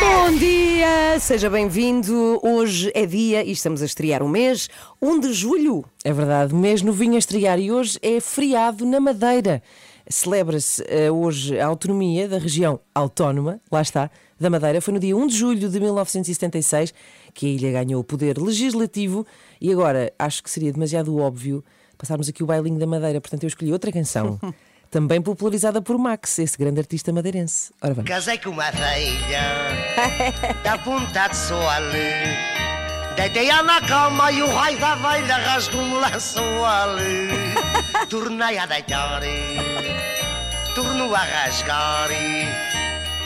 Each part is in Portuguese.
Bom dia, seja bem-vindo. Hoje é dia e estamos a estrear o mês 1 de julho. É verdade, mês novinho a estrear e hoje é feriado na Madeira. Celebra-se eh, hoje a autonomia da região autónoma, lá está, da Madeira. Foi no dia 1 de julho de 1976 que a ilha ganhou o poder legislativo e agora acho que seria demasiado óbvio passarmos aqui o bailinho da Madeira, portanto eu escolhi outra canção. Também popularizada por Max, esse grande artista madeirense. Ora vamos. Casei com uma velha da ponta de sol. Deitei-a na cama e o raio da velha rasgou-me o lençol. Tornei a deitar, tornou a rasgar.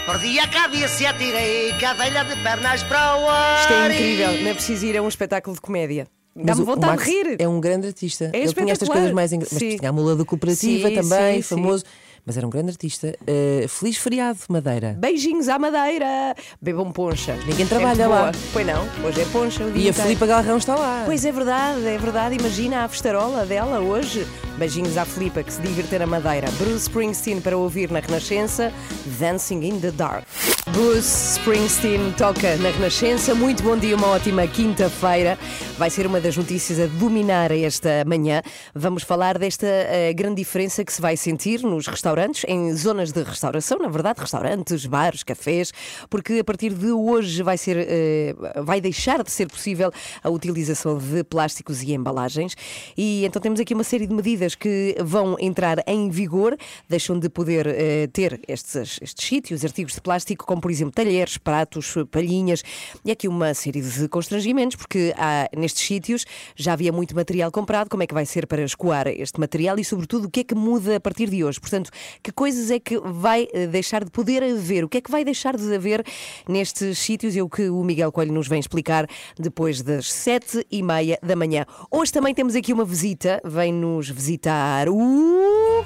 Perdi a cabeça e atirei a velha de pernas para o ar. Isto é incrível, não é preciso ir a um espetáculo de comédia. Dá-me vontade de rir. É um grande artista. É Ele tinha estas coisas mais engraçadas. Mas tinha a mula da cooperativa Sim, também, sim, sim. Mas era um grande artista. Uh, feliz feriado, Madeira. Beijinhos à Madeira! Bebam poncha. Ninguém trabalha Sempre lá. Pois não, hoje é poncha. E a. Filipa Galrão está lá. Pois é verdade, é verdade. Imagina a festarola dela hoje. Beijinhos à Filipa que se divertir na Madeira. Bruce Springsteen para ouvir na Renascença. Dancing in the Dark. Bruce Springsteen toca na Renascença. Muito bom dia, uma ótima quinta-feira. Vai ser uma das notícias a dominar esta manhã. Vamos falar desta eh, grande diferença que se vai sentir nos restaurantes, em zonas de restauração, na verdade, restaurantes, bares, cafés, porque a partir de hoje vai ser, eh, vai deixar de ser possível a utilização de plásticos e embalagens. E então temos aqui uma série de medidas que vão entrar em vigor, deixam de poder eh, ter estes, estes sítios, artigos de plástico, como por exemplo talheres, pratos, palhinhas, e aqui uma série de constrangimentos, porque há, nestes sítios já havia muito material comprado, como é que vai ser para escoar este material e, sobretudo, o que é que muda a partir de hoje? Portanto, que coisas é que vai eh, deixar de poder haver? O que é que vai deixar de haver nestes sítios? É o que o Miguel Coelho nos vem explicar depois das sete e meia da manhã. Hoje também temos aqui uma visita, vem nos visitar o.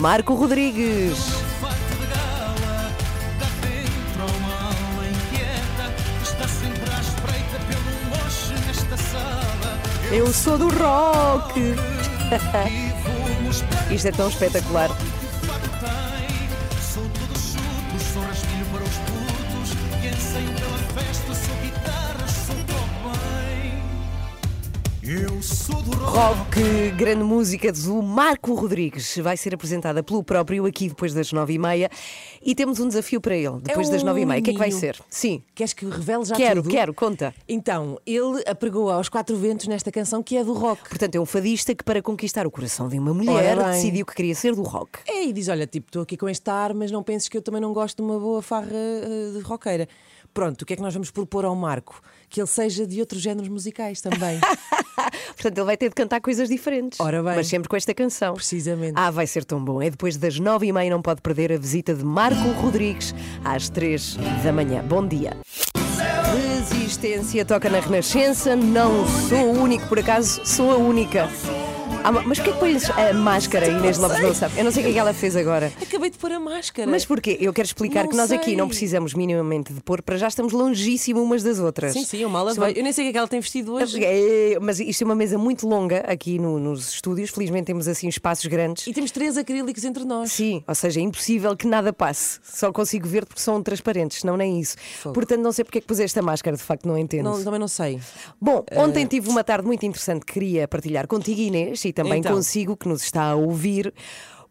Marco Rodrigues. Eu sou do rock! Isto é tão espetacular. Rock, grande música do Marco Rodrigues, vai ser apresentada pelo próprio aqui depois das nove e meia e temos um desafio para ele depois É das nove e meia. O que é que vai ser? Sim, Queres que eu revele já quero, tudo? quero, conta. Então, ele apregou aos quatro ventos nesta canção que é do rock. Portanto, é um fadista que, para conquistar o coração de uma mulher, decidiu que queria ser do rock. É, e diz: Olha, tipo, estou aqui com este ar, mas não penses que eu também não gosto de uma boa farra eh, de roqueira. Pronto, o que é que nós vamos propor ao Marco? Que ele seja de outros géneros musicais também. Portanto, ele vai ter de cantar coisas diferentes. Ora bem. Mas sempre com esta canção. Precisamente. Ah, vai ser tão bom. É depois das nove e meia, não pode perder a visita de Marco Rodrigues às três da manhã. Bom dia. Resistência toca na Renascença. Não sou o único, por acaso, sou a única. Ah, ma- mas porquê que pões a máscara, Inês Lopes não sabe? Eu não sei o que é que ela fez agora. Acabei de pôr a máscara. Mas porquê? Eu quero explicar Não que nós aqui sei. não precisamos minimamente de pôr, para já estamos longíssimo umas das outras. Sim, sim, eu mal a Isto é uma- vejo. Eu nem sei o que é que ela tem vestido hoje. É, Mas isto é uma mesa muito longa aqui no- nos estúdios. Felizmente temos assim espaços grandes. E temos três acrílicos entre nós. Sim, ou seja, é impossível que nada passe. Só consigo ver porque são transparentes, senão nem isso. Portanto, não sei porque é que puseste a máscara, de facto, não entendo. Não, também não sei. Bom, ontem tive uma tarde muito interessante que queria partilhar contigo, Inês, e também Então. consigo que nos está a ouvir.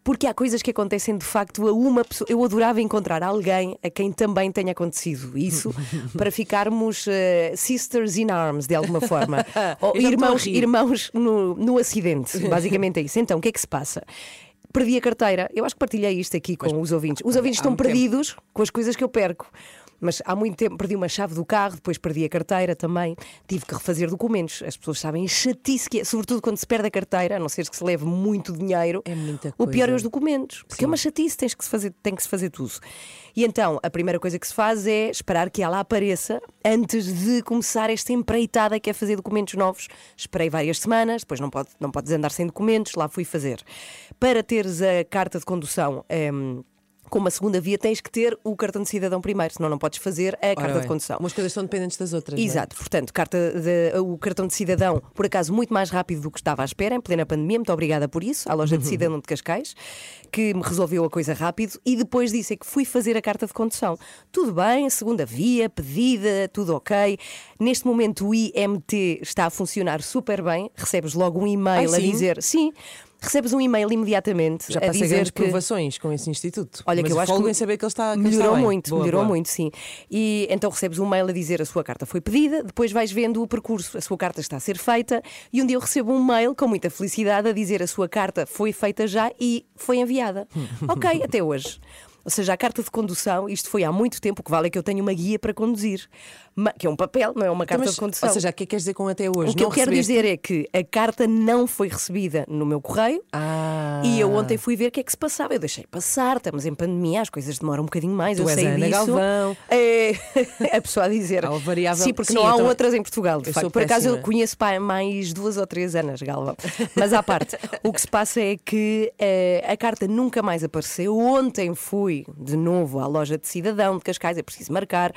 Porque há coisas que acontecem de facto a uma pessoa. Eu adorava encontrar alguém a quem também tenha acontecido isso, para ficarmos eh, sisters in arms, de alguma forma. Ou irmãos, irmãos no, no acidente. Basicamente é isso. Então, o que é que se passa? Perdi a carteira. Eu acho que partilhei isto aqui com os ouvintes. Os ouvintes estão tempo. perdidos com as coisas que eu perco. Mas há muito tempo perdi uma chave do carro, depois perdi a carteira também. Tive que refazer documentos. As pessoas sabem a chatice que é, sobretudo quando se perde a carteira, a não ser que se leve muito dinheiro. É muita O pior é coisa. os documentos, porque é uma chatice, tens que se fazer, tem que se fazer tudo. E então, a primeira coisa que se faz é esperar que ela apareça antes de começar esta empreitada que é fazer documentos novos. Esperei várias semanas, depois não, pode, não podes andar sem documentos, lá fui fazer. Para teres a carta de condução. em, com uma segunda via tens que ter o cartão de cidadão primeiro, senão não podes fazer a Ora carta bem, de condução. Umas coisas são dependentes das outras. é? Exato, portanto, carta de- o cartão de cidadão, por acaso, muito mais rápido do que estava à espera, em plena pandemia. Muito obrigada por isso, à loja de cidadão de Cascais, que me resolveu a coisa rápido. E depois disso é que fui fazer a carta de condução. Tudo bem, segunda via, pedida, tudo ok. Neste momento o IMT está a funcionar super bem. Recebes logo um e-mail Ai, a dizer. Sim. Recebes um e-mail imediatamente Já passei grandes que provações com esse instituto. Olha, Mas que eu acho que saber que ele está que melhorou está muito, Boa, melhorou boa. muito, sim. E então recebes um mail a dizer a sua carta foi pedida, depois vais vendo o percurso, a sua carta está a ser feita e um dia eu recebo um mail com muita felicidade a dizer a sua carta foi feita já e foi enviada. ok, até hoje. Ou seja, a carta de condução, isto foi há muito tempo, o que vale é que eu tenho uma guia para conduzir, que é um papel, não é uma carta Então, Mas, de condução. Ou seja, o que é que queres dizer com até hoje? o que eu Não quero recebeste? dizer é que a carta não foi recebida no meu correio, Ah. e eu ontem fui ver o que é que se passava. Eu deixei passar, estamos em pandemia, as coisas demoram um bocadinho mais. Tu eu és sei Ana disso. Galvão. É a pessoa a dizer. O variável- Sim, porque Sim, não há então- outras em Portugal. De Eu facto. Por acaso eu conheço mais duas ou três Anas Galvão. Mas à parte, o que se passa é que eh, a carta nunca mais apareceu. Ontem fui de novo à loja de cidadão de Cascais, é preciso marcar,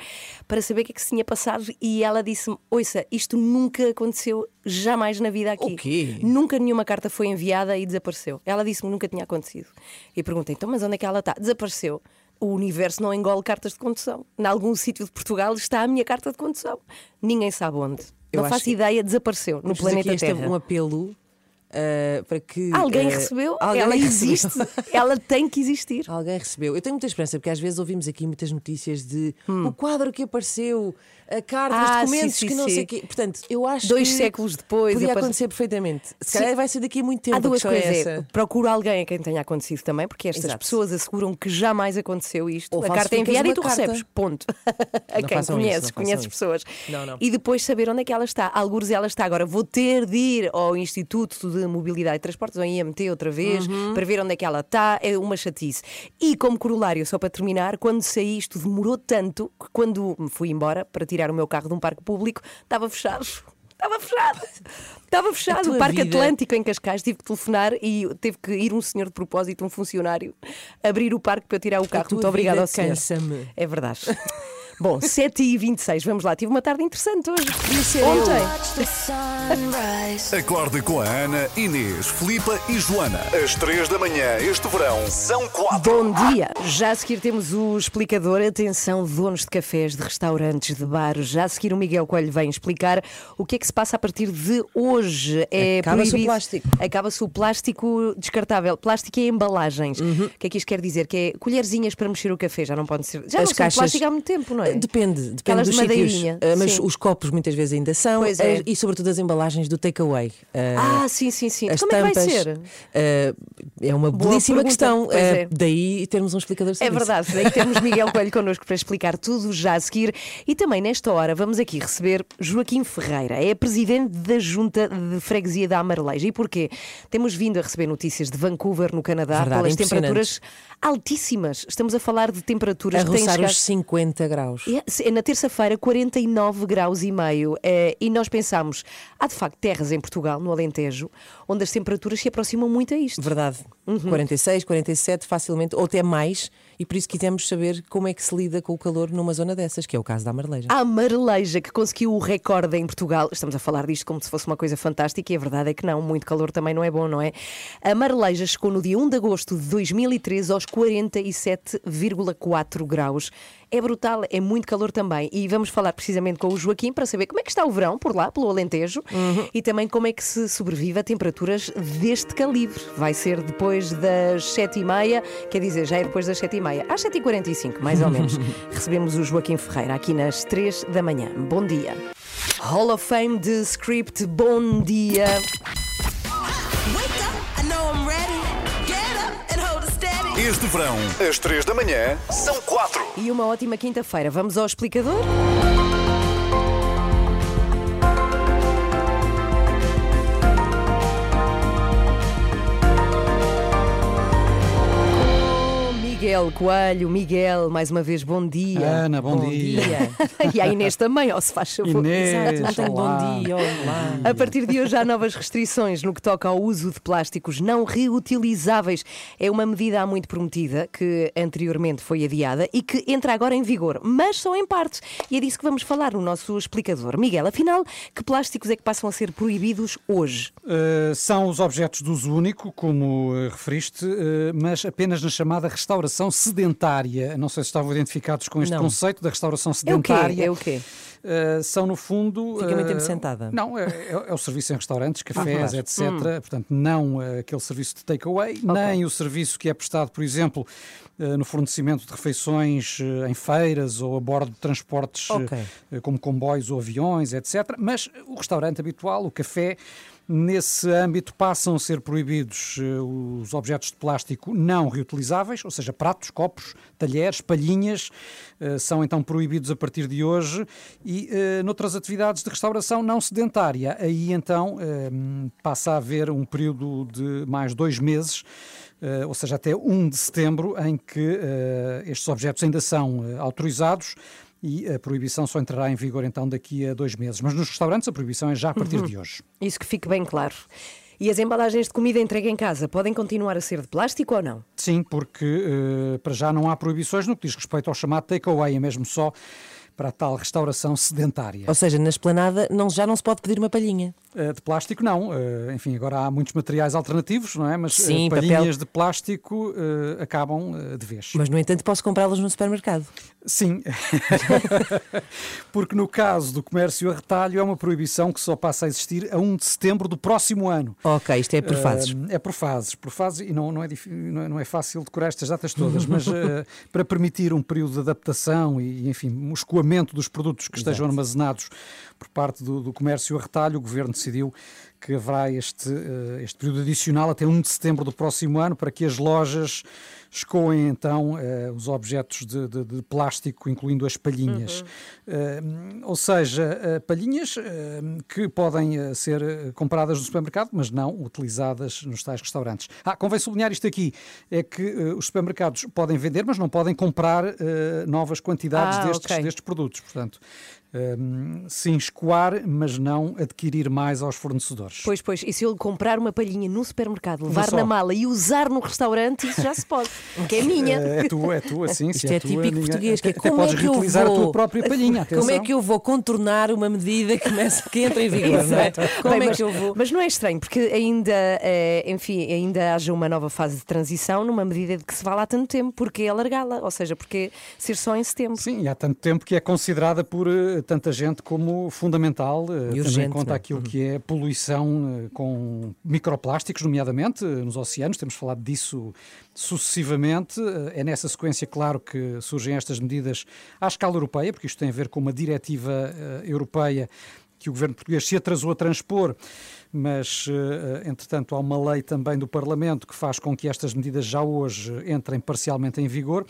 para saber o que é que se tinha passado. E ela disse-me: Ouça, isto nunca aconteceu jamais na vida aqui. O quê? Nunca nenhuma carta foi enviada e desapareceu. Ela disse-me que nunca tinha acontecido. E perguntei, então, mas onde é que ela está? Desapareceu. O universo não engole cartas de condução. Em algum sítio de Portugal está a minha carta de condução. Ninguém sabe onde. Eu não faço ideia, desapareceu no planeta aqui este Terra. um apelo ah, para que. Alguém ah, recebeu, alguém ela recebeu. existe, ela tem que existir. Alguém recebeu. Eu tenho muita esperança, porque às vezes ouvimos aqui muitas notícias de o quadro que apareceu, a carta, Hum. Ah, os documentos sim, que sim, não sim. sei o quê. Portanto, eu acho Dois que séculos depois, Podia aparece- acontecer perfeitamente. Se calhar vai ser daqui a muito tempo. Há duas coisas. é alguém a quem tenha acontecido também, porque estas Exato. pessoas asseguram que jamais aconteceu isto. Ou a carta é enviada e tu carta. recebes. Ponto. a quem conheces, isso, não conheces pessoas. Não, não. E depois saber onde é que ela está. Algures ela está. Agora vou ter de ir ao Instituto de Mobilidade e Transportes, ao IMT, outra vez, Uhum. para ver onde é que ela está. É uma chatice. E como corolário, só para terminar, quando saí, isto demorou tanto que quando me fui embora para tirar o meu carro de um parque público, estava fechado. Estava fechado. Estava fechado. O Parque vida- Atlântico em Cascais. Tive que telefonar e teve que ir um senhor de propósito, um funcionário, abrir o parque para eu tirar o carro. Muito obrigada ao senhor. cansa-me. É verdade. Bom, 7h26, vamos lá. Tive uma tarde interessante hoje. Podia ser Ontem. Acorda com a Ana, Inês, Filipa e Joana. Às três da manhã, este verão, são quatro. Bom dia! Já a seguir temos o explicador. Atenção, donos de cafés, de restaurantes, de bares. Já a seguir o Miguel Coelho vem explicar o que é que se passa a partir de hoje. É Acaba-se o plástico. Acaba-se o plástico descartável. Plástico é embalagens. Uhum. O que é que isto quer dizer? Que é colherzinhas para mexer o café. Já não podem ser. Já As não caixas- plástico há muito tempo, não é? Depende, depende Aquelas dos sítios. Ah, mas sim. os copos muitas vezes ainda são. Pois é. E sobretudo as embalagens do takeaway. Ah, Ah, sim, sim, sim. as Como é que vai tampas, ser? ah, é uma Boa belíssima pergunta. questão. Ah, é. Daí termos um explicador sobre É verdade, daí temos Miguel Coelho connosco para explicar tudo já a seguir. E também nesta hora vamos aqui receber Joaquim Ferreira, é presidente da Junta de Freguesia da Amareleja. E porquê? Temos vindo a receber notícias de Vancouver, no Canadá, Verdade, pelas temperaturas altíssimas. Estamos a falar de temperaturas A que têm chegado... os 50 graus. É, se- é na terça-feira, 49 graus e meio. eh, e nós pensamos, há de facto terras em Portugal, no Alentejo, onde as temperaturas se aproximam muito a isto. Verdade. Uhum. 46, 47, facilmente, ou até mais, e por isso quisemos saber como é que se lida com o calor numa zona dessas, que é o caso da Marleja. A Mareleja, que conseguiu o recorde em Portugal. Estamos a falar disto como se fosse uma coisa fantástica e a verdade é que não. Muito calor também não é bom, não é? A Mareleja chegou no dia 1 de agosto de 2013 aos 47,4 graus. É brutal, é muito calor também. E vamos falar precisamente com o Joaquim para saber como é que está o verão por lá, pelo Alentejo, e também como é que se sobrevive a temperaturas deste calibre. Vai ser depois das 7h30, quer dizer, já é depois das 7h30, às 7h45, mais ou menos. Recebemos o Joaquim Ferreira aqui nas 3 da manhã. Bom dia. Hall of Fame de Script, bom dia. Este verão, às 3 da manhã, são 4. E uma ótima quinta-feira. Vamos ao explicador? Coelho, Miguel, mais uma vez, bom dia. Ana, bom dia. e a Inês também, ó, se faz favor. Inês, olá. bom dia, olá. A partir de hoje há novas restrições no que toca ao uso de plásticos não reutilizáveis. É uma medida há muito prometida, que anteriormente foi adiada e que entra agora em vigor, mas só em parte. E é disso que vamos falar no nosso explicador. Miguel, afinal, que plásticos é que passam a ser proibidos hoje? Uh, são os objetos de uso único, como uh, referiste, uh, mas apenas na chamada restauração sedentária. Não sei se estavam identificados com este Não. conceito da restauração É o quê? sedentária. É o quê? Uh, são, no fundo. Fica muito uh, tempo sentada. Não, é, é- é o serviço em restaurantes, cafés, claro. etc. Portanto, não uh, aquele serviço de takeaway, nem o serviço que é prestado, por exemplo, no fornecimento de refeições em feiras ou a bordo de transportes Ok. uh, como comboios ou aviões, etc. Mas o restaurante habitual, o café. Nesse âmbito passam a ser proibidos eh, os objetos de plástico não reutilizáveis, ou seja, pratos, copos, talheres, palhinhas, eh, são então proibidos a partir de hoje e eh, noutras atividades de restauração não sedentária. Aí então passa a haver um período de mais dois meses, eh, ou seja, até 1 de setembro, em que eh, estes objetos ainda são eh, autorizados e a proibição só entrará em vigor então daqui a dois meses. Mas nos restaurantes a proibição é já a partir de hoje. Isso que fique bem claro. E as embalagens de comida entregue em casa podem continuar a ser de plástico ou não? Sim, porque eh, para já não há proibições no que diz respeito ao chamado takeaway, é mesmo só para a tal restauração sedentária. Ou seja, na esplanada não, já não se pode pedir uma palhinha. Eh, de plástico, não. Eh, enfim, agora há muitos materiais alternativos, não é? Mas eh, Sim, papel. palhinhas de plástico eh, acabam eh, de vez. Mas, no entanto, posso comprá-las no supermercado. Sim, porque no caso do comércio a retalho é uma proibição que só passa a existir a 1 de setembro do próximo ano. Ok, isto é por fases. Eh, É por fases, por fases, e não, não, é, não, é, não é fácil decorar estas datas todas, mas para permitir um período de adaptação e, enfim, um escoamento dos produtos que estejam armazenados por parte do, do comércio a retalho, o Governo decidiu que haverá este, eh, este período adicional até 1 de setembro do próximo ano para que as lojas escoem então eh, os objetos de, de- de plástico, incluindo as palhinhas. Eh, ou seja, palhinhas que podem ser compradas no supermercado, mas não utilizadas nos tais restaurantes. Ah, convém sublinhar isto aqui, é que os supermercados podem vender, mas não podem comprar novas quantidades Ah, destes, ok. destes produtos. Portanto, sim escoar, mas não adquirir mais aos fornecedores. Pois, pois. E se eu comprar uma palhinha no supermercado, levar na mala e usar no restaurante, isso já se pode. Que é minha. Eh, É tua, é tua, sim. Isto é tua, típico ninguém- português, que é como é podes que eu reutilizar a vou- tua própria palhinha. Como é atenção. que eu vou contornar uma medida que, começa, que entra em vigor, é? Como Bem, é mas, que eu vou... mas não é estranho, porque ainda, eh, enfim, ainda haja uma nova fase de transição numa medida de que se vá lá tanto tempo, porque alargá-la, ou seja, porque ser só em setembro. Sim, e há tanto tempo que é considerada por eh, tanta gente como fundamental, eh, tendo em urgente, conta não é? aquilo que é poluição eh, com microplásticos, nomeadamente eh, nos oceanos, temos falado disso sucessivamente. É nessa sequência, claro, que surgem estas medidas à escala europeia, porque isto tem a ver com uma diretiva europeia que o governo português se atrasou a transpor, mas, eh, entretanto, há uma lei também do Parlamento que faz com que estas medidas já hoje entrem parcialmente em vigor.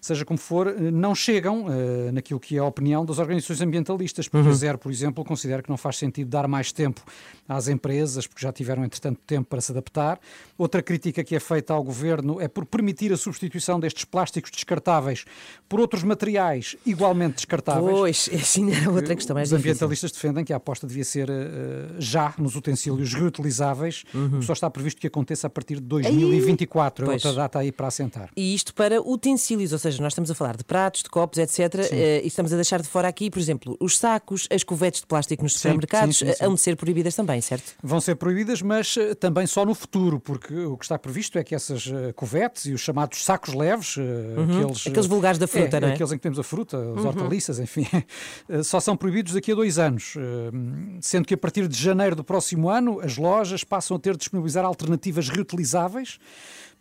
Seja como for, eh, não chegam eh, naquilo que é a opinião das organizações ambientalistas, porque a Zero, por exemplo, considera que não faz sentido dar mais tempo às empresas, porque já tiveram, entretanto, tempo para se adaptar. Outra crítica que é feita ao governo é por permitir a substituição destes plásticos descartáveis por outros materiais igualmente descartáveis. Pois, ainda era outra questão Os difícil. ambientalistas defendem que a aposta devia ser eh, já nos utensílios reutilizáveis, o que só está previsto que aconteça a partir de 2024. É Pois. outra data aí para assentar. E isto para utensílios, ou seja, nós estamos a falar de pratos, de copos, etc. eh, e estamos a deixar de fora aqui, por exemplo, os sacos, as covetes de plástico nos supermercados, sim, sim, sim. hão de ser proibidas também, certo? Vão ser proibidas, mas eh, também só no futuro, porque o que está previsto é que essas eh, covetes e os chamados sacos leves, eh, aqueles, Aqueles vulgares da fruta, é, não é? Aqueles em que temos a fruta, as hortaliças, enfim, só são proibidos daqui a dois anos, sendo que a partir de janeiro do próximo ano as lojas passam a ter de disponibilizar alternativas reutilizáveis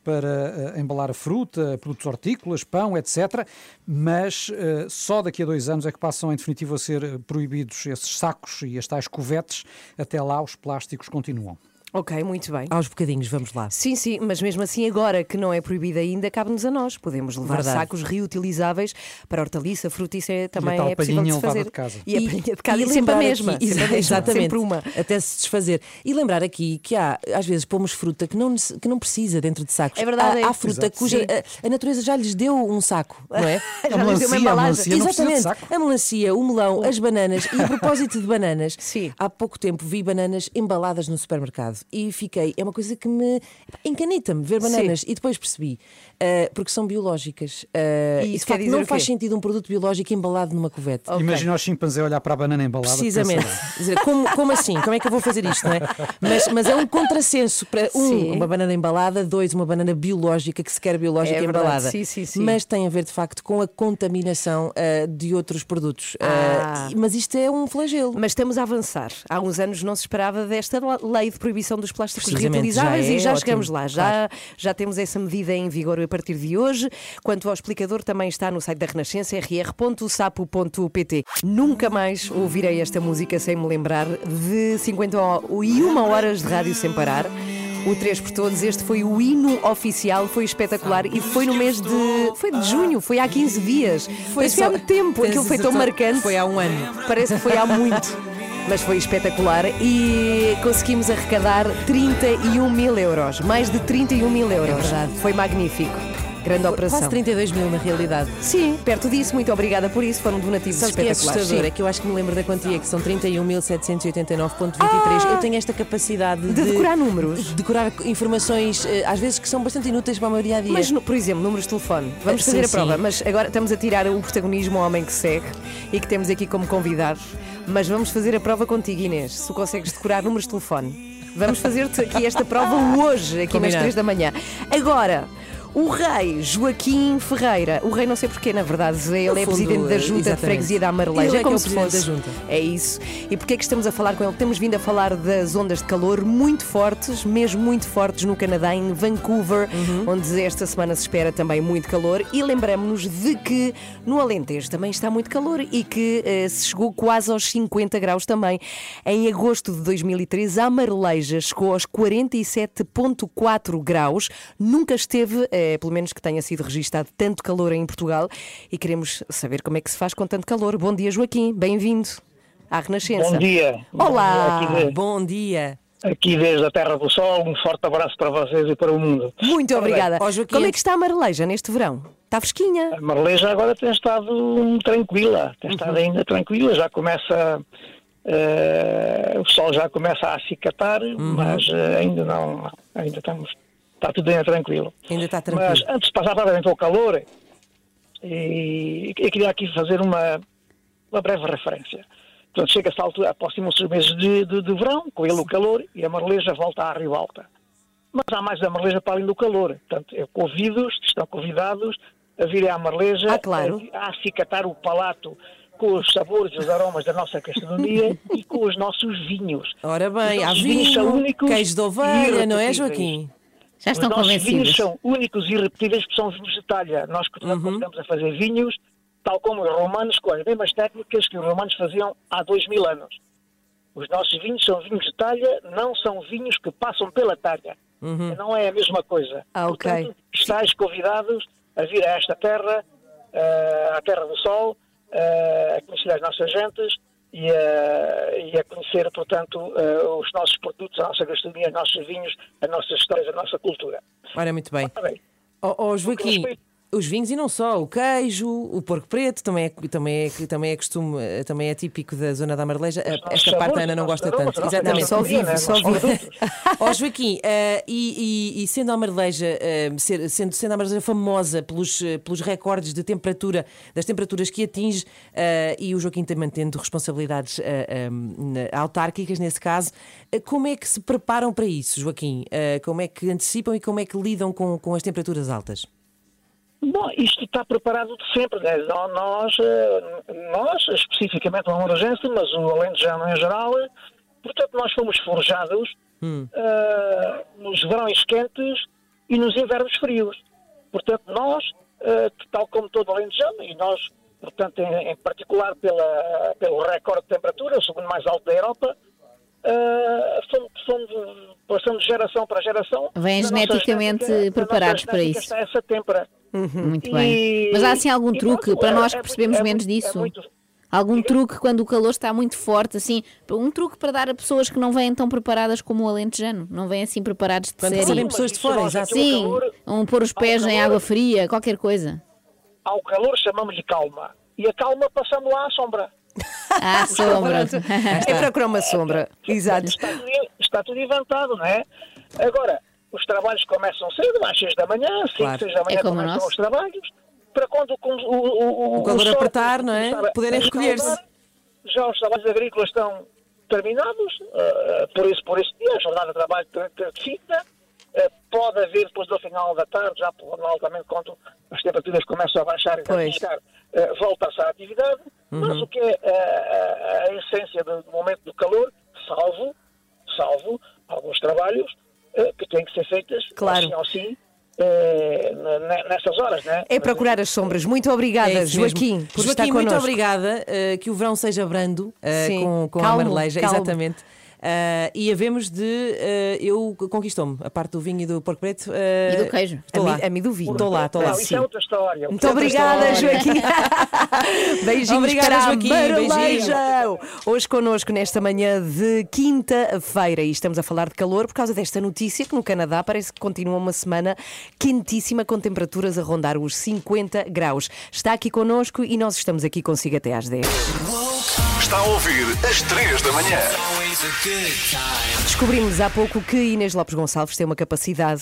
para eh, embalar a fruta, produtos hortícolas, pão, etc. Mas eh, só daqui a dois anos é que passam em definitivo a ser eh, proibidos esses sacos e as tais covetes. Até lá os plásticos continuam. Ok, muito bem. Aos bocadinhos, vamos lá. Sim, sim, mas mesmo assim, agora que não é proibido ainda, cabe-nos a nós. Podemos levar Verdade. sacos reutilizáveis para hortaliça, fruta, isso é, também tal é possível de se fazer. de casa. E, a palhinha de casa, e e sempre a mesma. aqui- sempre mesma, exatamente, Sempre uma. até se desfazer. E lembrar aqui que há, às vezes, pomos fruta que não, que não precisa dentro de sacos. É verdade, Há, é. há fruta Exato. cuja a, a natureza já lhes deu um saco, não é? Já A lhes deu uma melancia, a embalagem. melancia não precisa de Exatamente. saco. A melancia, o melão, as bananas. E a propósito de bananas, Sim. há pouco tempo vi bananas embaladas no supermercado e fiquei. É uma coisa que me encanita-me ver bananas. E depois percebi, ah, porque são biológicas. ah, E e isso de quer facto dizer não faz sentido um produto biológico embalado numa covete. Ok. Imagina o chimpanzé olhar para a banana embalada. Precisamente. dizer, como, como assim? Como é que eu vou fazer isto, não é? Mas, mas é um contrassenso para um, Sim. uma banana embalada, dois, uma banana biológica, que se quer biológica É verdade. embalada. Sim, sim, sim. Mas tem a ver, de facto, com a contaminação ah, de outros produtos. Ah, mas isto é um flagelo. Mas estamos a avançar. Há uns anos não se esperava desta lei de proibição dos plásticos reutilizáveis já é e já ótimo, chegamos lá. Já, já temos essa medida em vigor a partir de hoje. Quanto ao explicador, também está no site da Renascença, rr.sapo.pt. Nunca mais ouvirei esta música sem me lembrar de 51 horas de rádio sem parar. O 3 por todos, este foi o hino oficial, foi espetacular e foi no mês de. Foi de junho, foi há 15 dias. Foi, foi há só- muito tempo, aquilo foi tão marcante. Foi há um ano. Parece que foi há muito. Mas foi espetacular e conseguimos arrecadar 31 mil euros. Mais de 31 mil euros. É. Foi magnífico. Grande operação. Quase 32 mil na realidade. Sim, perto disso. Muito obrigada por isso. Foram donativos Sabe o que é espetaculares. assustador? Sim. É que eu acho que me lembro da quantia, que são 31.789.23. Ah! Eu tenho esta capacidade de, De decorar números. decorar informações, eh, às vezes que são bastante inúteis para o meu dia a dia. Mas, por exemplo, números de telefone. Vamos Sim, fazer a sim. prova, mas agora estamos a tirar o protagonismo ao homem que segue e que temos aqui como convidado. Mas vamos fazer a prova contigo, Inês, se tu consegues decorar números de telefone. Vamos fazer-te aqui esta prova hoje, aqui nas Combinado. 3 da manhã. Agora. O rei Joaquim Ferreira, o rei não sei porquê, na verdade, ele No é fundo, presidente da junta de exatamente. freguesia da Amareleja. Ele é é como o se presidente fosse. da junta. É isso. E porquê é que estamos a falar com ele? Temos vindo a falar das ondas de calor muito fortes, mesmo muito fortes no Canadá, em Vancouver, Uhum. onde esta semana se espera também muito calor. E lembramos-nos de que no Alentejo também está muito calor e que eh, se chegou quase aos 50 graus também. Em agosto de 2013, a Marleja chegou aos 47,4 graus. Nunca esteve, eh, pelo menos que tenha sido registado, tanto calor em Portugal. E queremos saber como é que se faz com tanto calor. Bom dia, Joaquim. Bem-vindo à Renascença. Bom dia. Olá. Aqui, de- Bom dia. aqui desde a Terra do Sol, um forte abraço para vocês e para o mundo. Muito obrigada. Ó, Joaquim, Como é que está a Marleja neste verão? Está fresquinha? A Marleja agora tem estado hum, tranquila, tem estado ainda tranquila, já começa, eh, o sol já começa a acicatar, mas eh, ainda não, ainda estamos, está tudo ainda tranquilo. Ainda está tranquilo. Mas antes de passar para dentro ao calor, e eu queria aqui fazer uma, uma breve referência. Portanto, chega-se à altura, aproximam-se os meses de, de, de verão, com ele o calor, e a marleja volta à ribalta. Mas há mais da marleja para além do calor. Portanto, eu convido-os, estão convidados, a virem à marleja, Ah, claro. a, a acicatar o palato com os sabores e os aromas da nossa gastronomia e com os nossos vinhos. Ora bem, há vinhos são vinho, únicos queijo de ovelha, não é, irrepetíveis. Joaquim? Já estão Os nossos convencidos. vinhos são únicos e irrepetíveis porque são vinhos de talha. Nós portanto, Uhum. a fazer vinhos, tal como os romanos, com as mesmas técnicas que os romanos faziam há dois mil anos. Os nossos vinhos são vinhos de talha, não são vinhos que passam pela talha. Não é a mesma coisa. Ah, ok. Portanto, estáis convidados a vir a esta terra, eh, à Terra do Sol, eh, a conhecer as nossas gentes e a, e a conhecer, portanto, eh, os nossos produtos, a nossa gastronomia, os nossos vinhos, as nossas histórias, a nossa cultura. Ora, muito bem. Ora bem, Ó ó, Joaquim, respeito. Os vinhos e não só, o queijo, o porco preto, também é, também é, também é costume, eh, também é típico da zona da Marleja. Eh, Esta parte a Ana não os gosta tanto. Exatamente. Só vive, gastronomia, só vive. produtos. Ó Joaquim, eh, e, e- e sendo a Marleja, eh, ser- sendo, sendo a Marleja famosa pelos, pelos recordes de temperatura, das temperaturas que atinge, eh, e o Joaquim também tendo responsabilidades na- autárquicas nesse caso, como é que se preparam para isso, Joaquim? Como é que antecipam e como é que lidam com, com as temperaturas altas? Bom, isto está preparado de sempre. Né? Nó- Nós, eh, nós, especificamente o Amoragense, mas o Alentejano em geral, eh, portanto, nós fomos forjados eh, nos verões quentes e nos invernos frios. Portanto, nós, eh, tal como todo Alentejano, e nós, portanto, em, em particular pela, pelo recorde de temperatura, o segundo mais alto da Europa, ah, fomos, fomos passando de geração para geração. Vêm geneticamente genética- preparados para isso. Está essa têmpera. Muito E- bem. Mas há assim algum truque pronto, para é- nós é que percebemos muito- é menos é disso? muito- Algum truque quando o calor está muito forte, assim, um truque para dar a pessoas que não vêm tão preparadas como o alentejano, não vêm assim preparados de Quando série. pessoas de fora, exato. Sim, um pôr os pés em água fria, qualquer coisa. Ao calor chamamos-lhe calma. E a calma passamos lá à sombra. Ah, sombra. É procurar uma sombra. Exato. Está tudo, está tudo inventado, não é? Agora, os trabalhos começam cedo, às 6 da manhã, 5, Claro. 6 da manhã É começam os trabalhos, para quando o, o, o, O calor apertar, não é? Poderem recolher-se. Já os trabalhos agrícolas estão terminados, ah, por isso, por esse dia, a jornada de trabalho ter- ter fita. Ah, pode haver, depois do final da tarde, já altamente quando as temperaturas começam a baixar e a ficar, ah, volta-se à atividade. Mas o que é ah, a, a essência do momento do calor, salvo, salvo alguns trabalhos eh, que têm que ser feitas Claro. assim ou assim eh, ne- nessas horas, né? É procurar as sombras. Muito obrigada, É. Joaquim, por Joaquim, estar muito connosco. obrigada. eh, que o verão seja brando Sim. com, com Calmo, a marleja, calmo. exatamente. Eh, e havemos de. eh, eu conquistou-me a parte do vinho e do porco preto. eh, E do queijo. Estou A lá. a mim do vinho. Estou lá, estou lá. Não, isso sim. é outra história. Muito obrigada, Joaquim. Beijinhos Obrigada, para Joaquim, beijinho. Hoje connosco nesta manhã de quinta-feira e estamos a falar de calor por causa desta notícia que no Canadá parece que continua uma semana quentíssima com temperaturas a rondar os 50 graus. Está aqui connosco e nós estamos aqui consigo até às 10. Está a ouvir às 3 da manhã. Descobrimos há pouco que Inês Lopes Gonçalves tem uma capacidade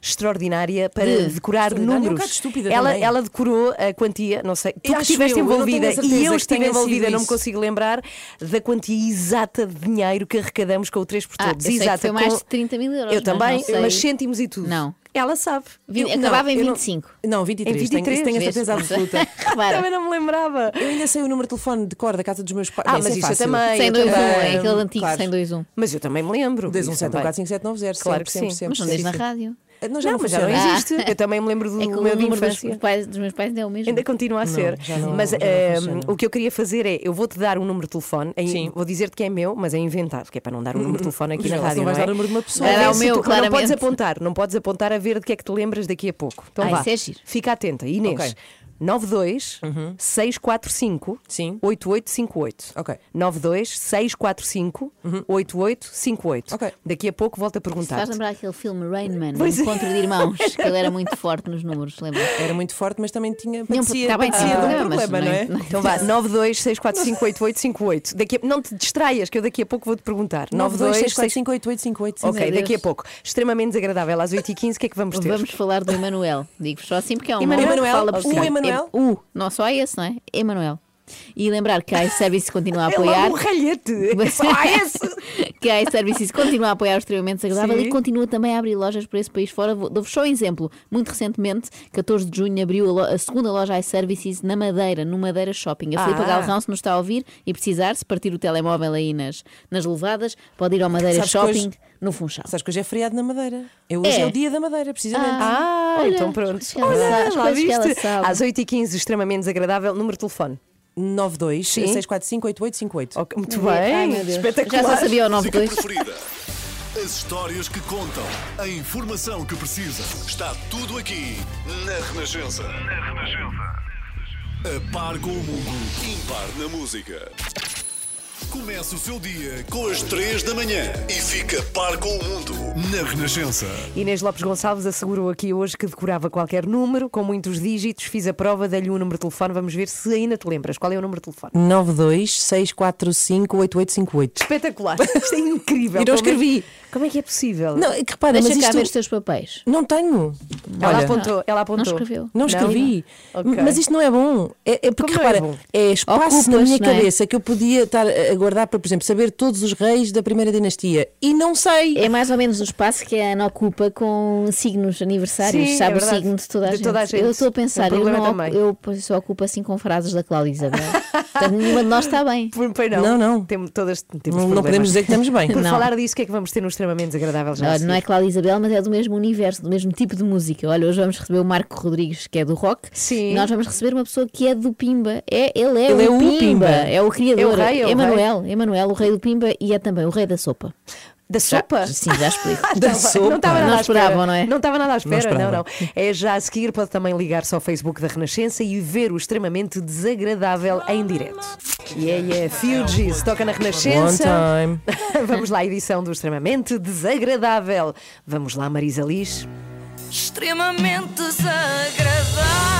extraordinária para De- decorar extraordinária, é um números. ela, ela decorou a quantia, não sei, tu que estiveste eu, eu não envolvida certeza e eu que estive envolvida, não me consigo lembrar da quantia exata de dinheiro que arrecadamos com o 3 por Ah, todos. eu sei que exata. foi mais com- de 30 mil euros, Eu mas também, sei. mas cêntimos e tudo. Não. Ela sabe. Eu- acabava não, em eu não- 25. Não, 23. Em 23? Tenho, tenho a certeza absoluta. Também não me lembrava. Eu ainda sei o número de telefone de cor da casa dos meus pais. Ah, Bem, mas é isso eu fácil. também. eu 121, também. é aquele antigo Claro. 121. Mas eu também me lembro. 217 Claro que sim. sempre, Mas não sempre, diz na sempre. rádio. Não, já Não, não, mas já não existe. Eu também me lembro do É meu de número dos infância. pais, dos meus pais ainda é o mesmo. Ainda continua a ser. não- mas não eh, funciona. o que eu queria fazer é: eu vou-te dar um número de telefone, em- Sim. vou dizer-te que é meu, mas é inventado, que é para não dar um número de telefone aqui na não, rádio. não vais é? dar o número de uma pessoa. Era o meu, não podes apontar, não podes apontar a ver de que é que te lembras daqui a pouco. Então Ah, vá. isso é giro. Fica atenta, Inês. Ok. 92 645 Sim. 8858. Ok. 92 645 8858. Ok. Daqui a pouco volto a perguntar. Faz lembrar aquele filme Rain Man, um é. encontro de irmãos, que ele era muito forte nos números, lembra? Era muito forte, mas também tinha. Tinha um- Padecia, tá bem, padecia tinha de um problema, não é? não é- Então vá, 92 645 8858. Daqui a... Não te distraias, que eu daqui a pouco vou-te perguntar. 92 92 6458858. sim. Ok, Meu daqui a pouco. Extremamente desagradável. Às 8h15, o que é que vamos ter? Vamos falar do Emanuel. Digo-vos só assim porque é um Emanuel? fala Emanuel? por. O Emanuel? É- O, não só esse, não é? Emanuel. E lembrar que a iService continua a É apoiar. logo um ralhete. Só esse. que a iServices continua a apoiar o extremamente desagradável Sim. e continua também a abrir lojas por esse país fora. Dou-vos só um exemplo. Muito recentemente, 14 de junho, abriu a, a segunda loja iServices na Madeira, no Madeira Shopping. A Filipe Ah. Galrão, se nos está a ouvir e precisar, se partir o telemóvel aí nas, nas levadas, pode ir ao Madeira Sabes Shopping hoje- no Funchal. Sabes que hoje é feriado na Madeira. Eu, hoje É. é. o dia da Madeira, precisamente. Ah, Olha, então pronto. Olha, lá viste? Às 8h15, extremamente desagradável. Número de telefone. 92 Sim. 645 8858. Ok, muito Ai, bem. meu Deus. Espetacular. Já só sabia o Música 92. preferida. As histórias que contam. A informação que precisa. Está tudo aqui na Renascença. Na Renascença. A par com o mundo. Impar na música. Comece o seu dia com as 3 da manhã e fica par com o mundo na Renascença. Inês Lopes Gonçalves assegurou aqui hoje que decorava qualquer número, com muitos dígitos. Fiz a prova, dei-lhe um número de telefone. Vamos ver se ainda te lembras. Qual é o número de telefone? 92 645 8858. Espetacular. Isto é incrível. E não Como é- escrevi. Como é que é possível? Não, é que repara, Deixa mas cá isto... ver os teus papéis. Não tenho. ela Olha, apontou. Ela apontou. Não escreveu. Não escrevi. Ok. Mas isto não é bom. É, é porque, Como não é repara, bom? é, espaço Ocupas, na minha não é? cabeça que eu podia estar a guardar para, por exemplo, saber todos os reis da primeira dinastia. E não sei. É mais ou menos o espaço que a Ana ocupa com signos aniversários, Sim, sabe é o verdade. signo de toda a, De gente. toda a gente. Eu estou a pensar, O eu, não também. eu só ocupo assim com frases da Cláudia Isabel. Portanto, nenhuma de nós está bem. Pois não. Não, não. Temos todas, temos Não, não podemos dizer que estamos bem. Por Não. falar disso, o que é que vamos ter no extremamente desagradável já? Olha, não é? Cláudia Isabel, mas é do mesmo universo, do mesmo tipo de música. Olha, hoje vamos receber o Marco Rodrigues, que é do rock. Sim. E nós vamos receber uma pessoa que é do Pimba. É, ele é, Ele o, é o Pimba. Pimba. É o criador. É o rei, é o Emanuel, Emanuel, o rei do Pimba e é também o rei da sopa. Da sopa? Sim, já explico. Da Não, sopa. Não estava nada Não à espera. esperavam, não é? Não estava nada à espera, não, esperava. não, É já a seguir, pode também ligar-se ao Facebook da Renascença e ver o extremamente desagradável em direto. Yeah, yeah, Fugees, toca na One Renascença. time. Vamos lá, edição do extremamente desagradável. Vamos lá, Marisa Liz. Extremamente desagradável.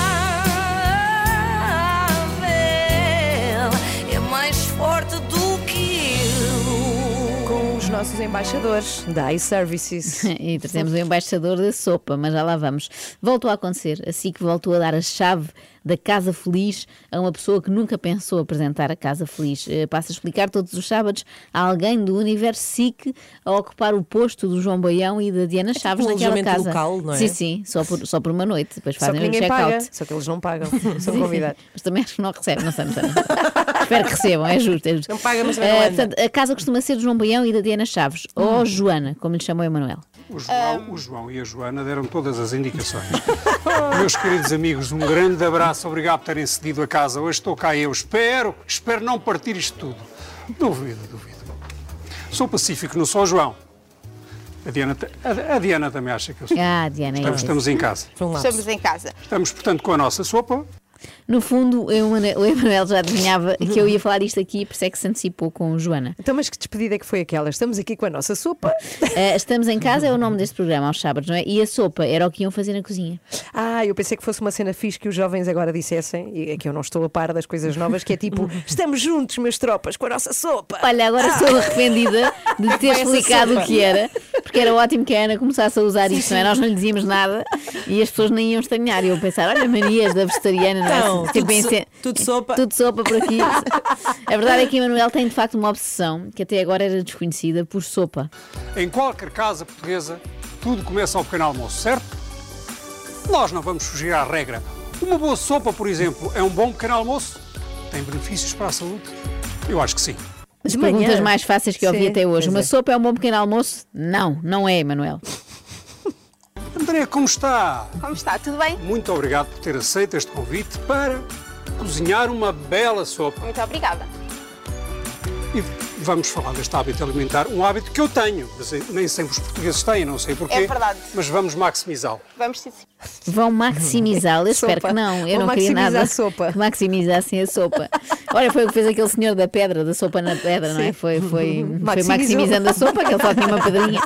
Nossos embaixadores da iServices. E trazemos o embaixador da sopa, mas já lá vamos. Voltou a acontecer, assim que voltou a dar a chave da Casa Feliz a uma pessoa que nunca pensou apresentar a Casa Feliz. Eh, Passa a explicar todos os sábados a alguém do universo SIC a ocupar o posto do João Baião e da Diana Chaves um naquela alojamento casa. local, não é? Sim, sim, só por, só por uma noite. Depois Só que fazem o ninguém paga. check-out. Só que eles não pagam. São convidados. Mas também acho que não recebem, não sei, não sei. Espero que recebam, é justo. É justo. Não paga, mas Eh, anda. portanto, a casa costuma ser do João Baião e da Diana Chaves, ou Joana, como lhe chamou Emanuel. O João, o João e a Joana deram todas as indicações. Meus queridos amigos, um grande abraço, obrigado por terem cedido a casa. Hoje estou cá eu. Espero, espero não partir isto tudo. Duvido, duvido. Sou pacífico, não sou o João. A Diana, a, a Diana também acha que eu sou. Ah, Diana, é Estamos, isso. estamos em casa. Um. Estamos em casa. Estamos, portanto, com a nossa sopa. No fundo, o Emane- o Emanuel já adivinhava que eu ia falar isto aqui, por isso é que se antecipou com Joana. Então, mas que despedida é que foi aquela? Estamos aqui com a nossa sopa. Eh, estamos em casa é o nome deste programa, aos sábados, não é? E a sopa era o que iam fazer na cozinha. Ah, eu pensei que fosse uma cena fixe que os jovens agora dissessem, e é que eu não estou a par das coisas novas, que é tipo, estamos juntos, meus tropas, com a nossa sopa. Olha, agora estou arrependida de ter explicado o que era, porque era ótimo que a Ana começasse a usar isto, não é? Nós não lhe dizíamos nada e as pessoas nem iam estranhar. E eu pensar, olha, manias da vegetariana, não Então, Tipo, tudo so- tudo sopa. Tudo sopa por aqui. A verdade é que Emanuel tem de facto uma obsessão que até agora era desconhecida por sopa. Em qualquer casa portuguesa, tudo começa ao pequeno almoço, certo? Nós não vamos fugir à regra. Uma boa sopa, por exemplo, é um bom pequeno almoço? Tem benefícios para a saúde? Eu acho que sim. As perguntas mais fáceis que eu ouvi até hoje. Uma é. sopa é um bom pequeno almoço? Não, não é, Emanuel. André, como está? Como está? Tudo bem? Muito obrigado por ter aceito este convite para cozinhar uma bela sopa. Muito obrigada. E vamos falar deste hábito alimentar, um hábito que eu tenho, mas nem sempre os portugueses têm, não sei porquê. É verdade. Mas vamos maximizá-lo. Vamos sim. sim. Vão maximizá-lo. Eu espero Sopa. que não. Eu Vão não queria maximizar nada a sopa. que maximizassem a sopa. Olha, foi o que fez aquele senhor da pedra, da sopa na pedra, não é? Foi, foi, foi maximizando a sopa, que ele só tinha uma pedrinha.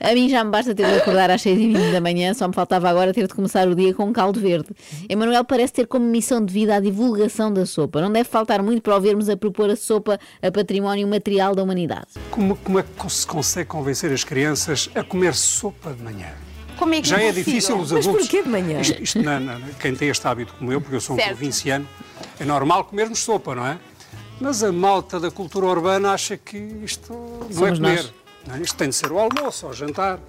A mim já me basta ter de acordar às seis e vinte da manhã, só me faltava agora ter de começar o dia com um caldo verde. Emanuel parece ter como missão de vida a divulgação da sopa. Não deve faltar muito para o vermos a propor a sopa a património material da humanidade. Como, como é que se consegue convencer as crianças a comer sopa de manhã? Como é que Já é consigo? difícil os Mas adultos. porquê de manhã? Isto, isto na- na- quem tem este hábito como eu, porque eu sou um Certo. provinciano, é normal comermos sopa, não é? Mas a malta da cultura urbana acha que isto não é Somos comer. nós. não é? Isto tem de ser o almoço ou o jantar.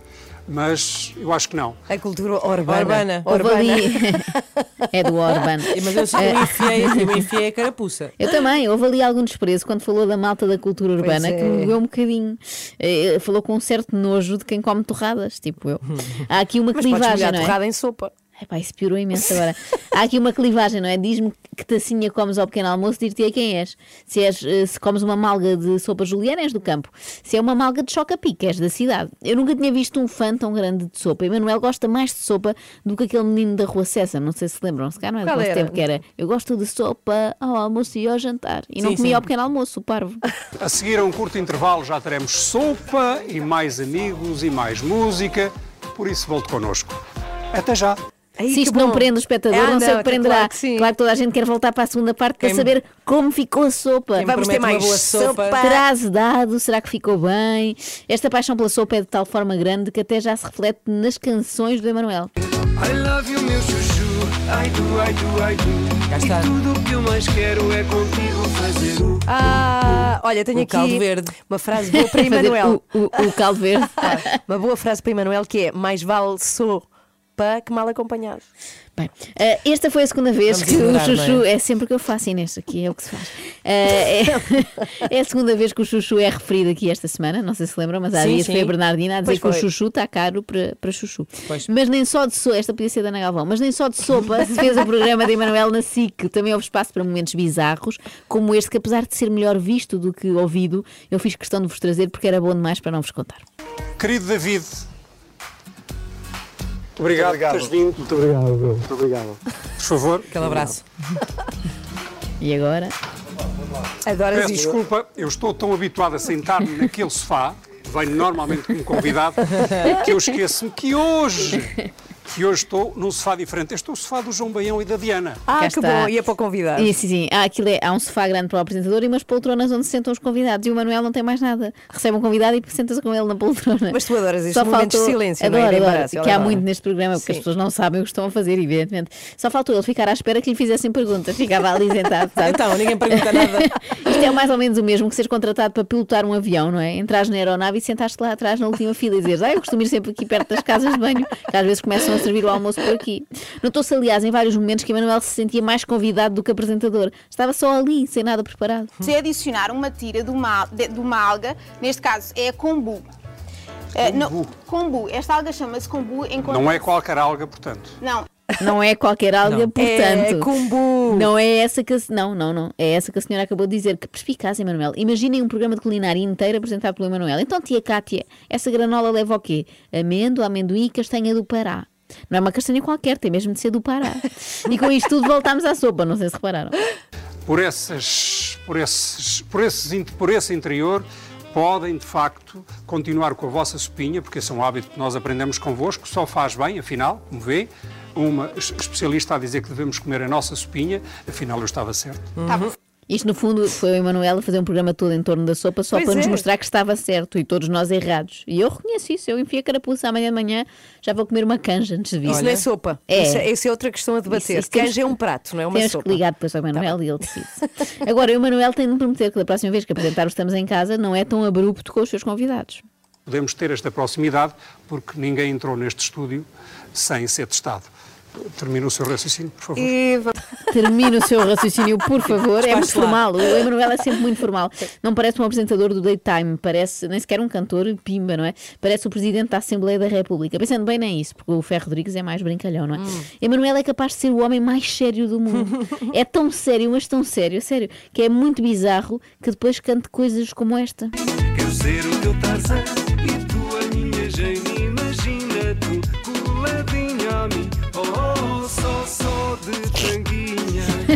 Mas eu acho que não. A cultura urbana. Urbana. Ali- é do Orban. Mas eu, eu, enfiei, eu enfiei a carapuça. Eu também, houve ali algum desprezo quando falou da malta da cultura urbana é. que me doeu um bocadinho. Eh, Falou com um certo nojo de quem come torradas, tipo eu. Há aqui uma Mas podes clivagem, molhar não é? torrada em sopa. Epá, isso piorou imenso agora. Há aqui uma clivagem, não é? Diz-me que tacinha comes ao pequeno almoço, dir-te quem és. Se, és. eh, se comes uma malga de sopa juliana, és do campo. Se é uma malga de choca-pique, és da cidade. Eu nunca tinha visto um fã tão grande de sopa. E Manuel gosta mais de sopa do que aquele menino da Rua Cessa. Não sei se lembram, se cá não é do nosso tempo que era. Eu gosto de sopa ao almoço e ao jantar. E não Sim, comia sim. ao pequeno almoço, o parvo. A seguir a um curto intervalo já teremos sopa e mais amigos e mais música. Por isso volte connosco. Até já. Ai, Se isto não prende o espectador, Ah, não sei o que que prenderá. Claro que sim. Claro que toda a gente quer voltar para a segunda parte para Quem- saber como ficou a sopa. Vamos ter mais boa sopa. Terás dado? Será que ficou bem? Esta paixão pela sopa é de tal forma grande que até já se reflete nas canções do Emanuel. I love you, meu chuchu. I do, I do, I do. E tudo o que eu mais quero é contigo fazer o. Ah, olha, tenho O aqui caldo verde. uma frase boa para Emanuel. O, o, o caldo verde. Uma boa frase para Emanuel que é: mais vale sopa pá, que mal acompanhado. Bem, eh, esta foi a segunda vez Vamos que ignorar, o Chuchu. não É? é? sempre que eu faço, Inês, aqui é o que se faz. Eh, é, é a segunda vez que o Chuchu é referido aqui esta semana, não sei se lembram, mas há Sim, dias sim. foi a Bernardina a dizer Pois que foi. o Chuchu está caro para, para Chuchu. Mas nem só de sopa, esta podia ser da Ana Galvão, mas nem só de sopa se fez o programa de Emanuel na SIC. Também houve espaço para momentos bizarros, como este, que apesar de ser melhor visto do que ouvido, eu fiz questão de vos trazer porque era bom demais para não vos contar. Querido David, obrigado, por teres vindo. Muito obrigado, Muito obrigado. Por favor. Aquele abraço. E agora? Adoras Peço desculpa, eu estou tão habituado a sentar-me naquele sofá, venho normalmente como convidado, que eu esqueço-me que hoje, que hoje estou num sofá diferente. Este é o sofá do João Baião e da Diana. Ah, Cá que está. bom, ia para o convidado. E, sim, sim. Há, aquilo é- há um sofá grande para o apresentador e umas poltronas onde se sentam os convidados. E o Manuel não tem mais nada. Recebe um convidado e senta-se com ele na poltrona. Mas tu adoras estes momentos de silêncio, não é? adoro, adoro, que há adora. muito neste programa, porque as Sim. pessoas não sabem o que estão a fazer, evidentemente. Só faltou ele ficar à espera que lhe fizessem perguntas. Ficava ali sentado, sabe? Então, ninguém pergunta nada. Isto é mais ou menos o mesmo que seres contratado para pilotar um avião, não é? Entrares na aeronave e sentaste lá atrás na última fila e dizes, ah, eu costumo ir sempre aqui perto das casas de banho, que às vezes começam a servir o almoço por aqui. Notou-se, aliás, em vários momentos que Emanuel se sentia mais convidado do que apresentador. Estava só ali, sem nada preparado. Se adicionar uma tira de uma, de, de uma alga, neste caso é a kombu. Não- kombu. Esta alga chama-se kombu em Não é qualquer alga, portanto. Não. Não é qualquer alga, Não. portanto. É kumbu. Não é essa que a, não, não, não. É essa que a senhora acabou de dizer. Que perspicaz, Emanuel. Imaginem um programa de culinária inteiro apresentado pelo Emanuel. Então, tia Cátia, essa granola leva o quê? Amêndoa, amendoim e castanha do Pará. Não é uma castanha qualquer, tem mesmo de ser do Pará. E com isto tudo voltámos à sopa, não sei se repararam. Por, essas, por, esses, por, esses, por esse interior, podem de facto continuar com a vossa sopinha, porque esse é um hábito que nós aprendemos convosco, só faz bem, afinal, como vê. Uma es- especialista a dizer que devemos comer a nossa sopinha, afinal eu estava certo. Isto, no fundo, foi o Emanuel a fazer um programa todo em torno da sopa só Pois para nos é. mostrar que estava certo e todos nós errados. E eu reconheço isso. Eu enfio a carapuça amanhã de manhã, já vou comer uma canja antes de vir. Isso não é sopa. É. Isso, é, isso é outra questão a debater. Isso- isso temos Canja é um prato, não é uma Temos sopa. que ligar depois ao Emanuel e ele decide. Agora, o Emanuel tem de me prometer que da próxima vez que apresentar o Estamos em Casa não é tão abrupto com os seus convidados. Podemos ter esta proximidade, porque ninguém entrou neste estúdio sem ser testado. Termina o seu raciocínio, por favor. Termine o seu raciocínio, por favor. É muito formal. O Emanuel é sempre muito formal. Não parece um apresentador do Daytime, parece nem sequer um cantor pimba, não é? Parece o presidente da Assembleia da República. Pensando bem nem isso, porque o Ferro Rodrigues é mais brincalhão, não é? Emanuel é capaz de ser o homem mais sério do mundo. é tão sério, mas tão sério, sério, que é muito bizarro que depois cante coisas como esta. Quero ser o teu Tarzan e tu a minha Jane.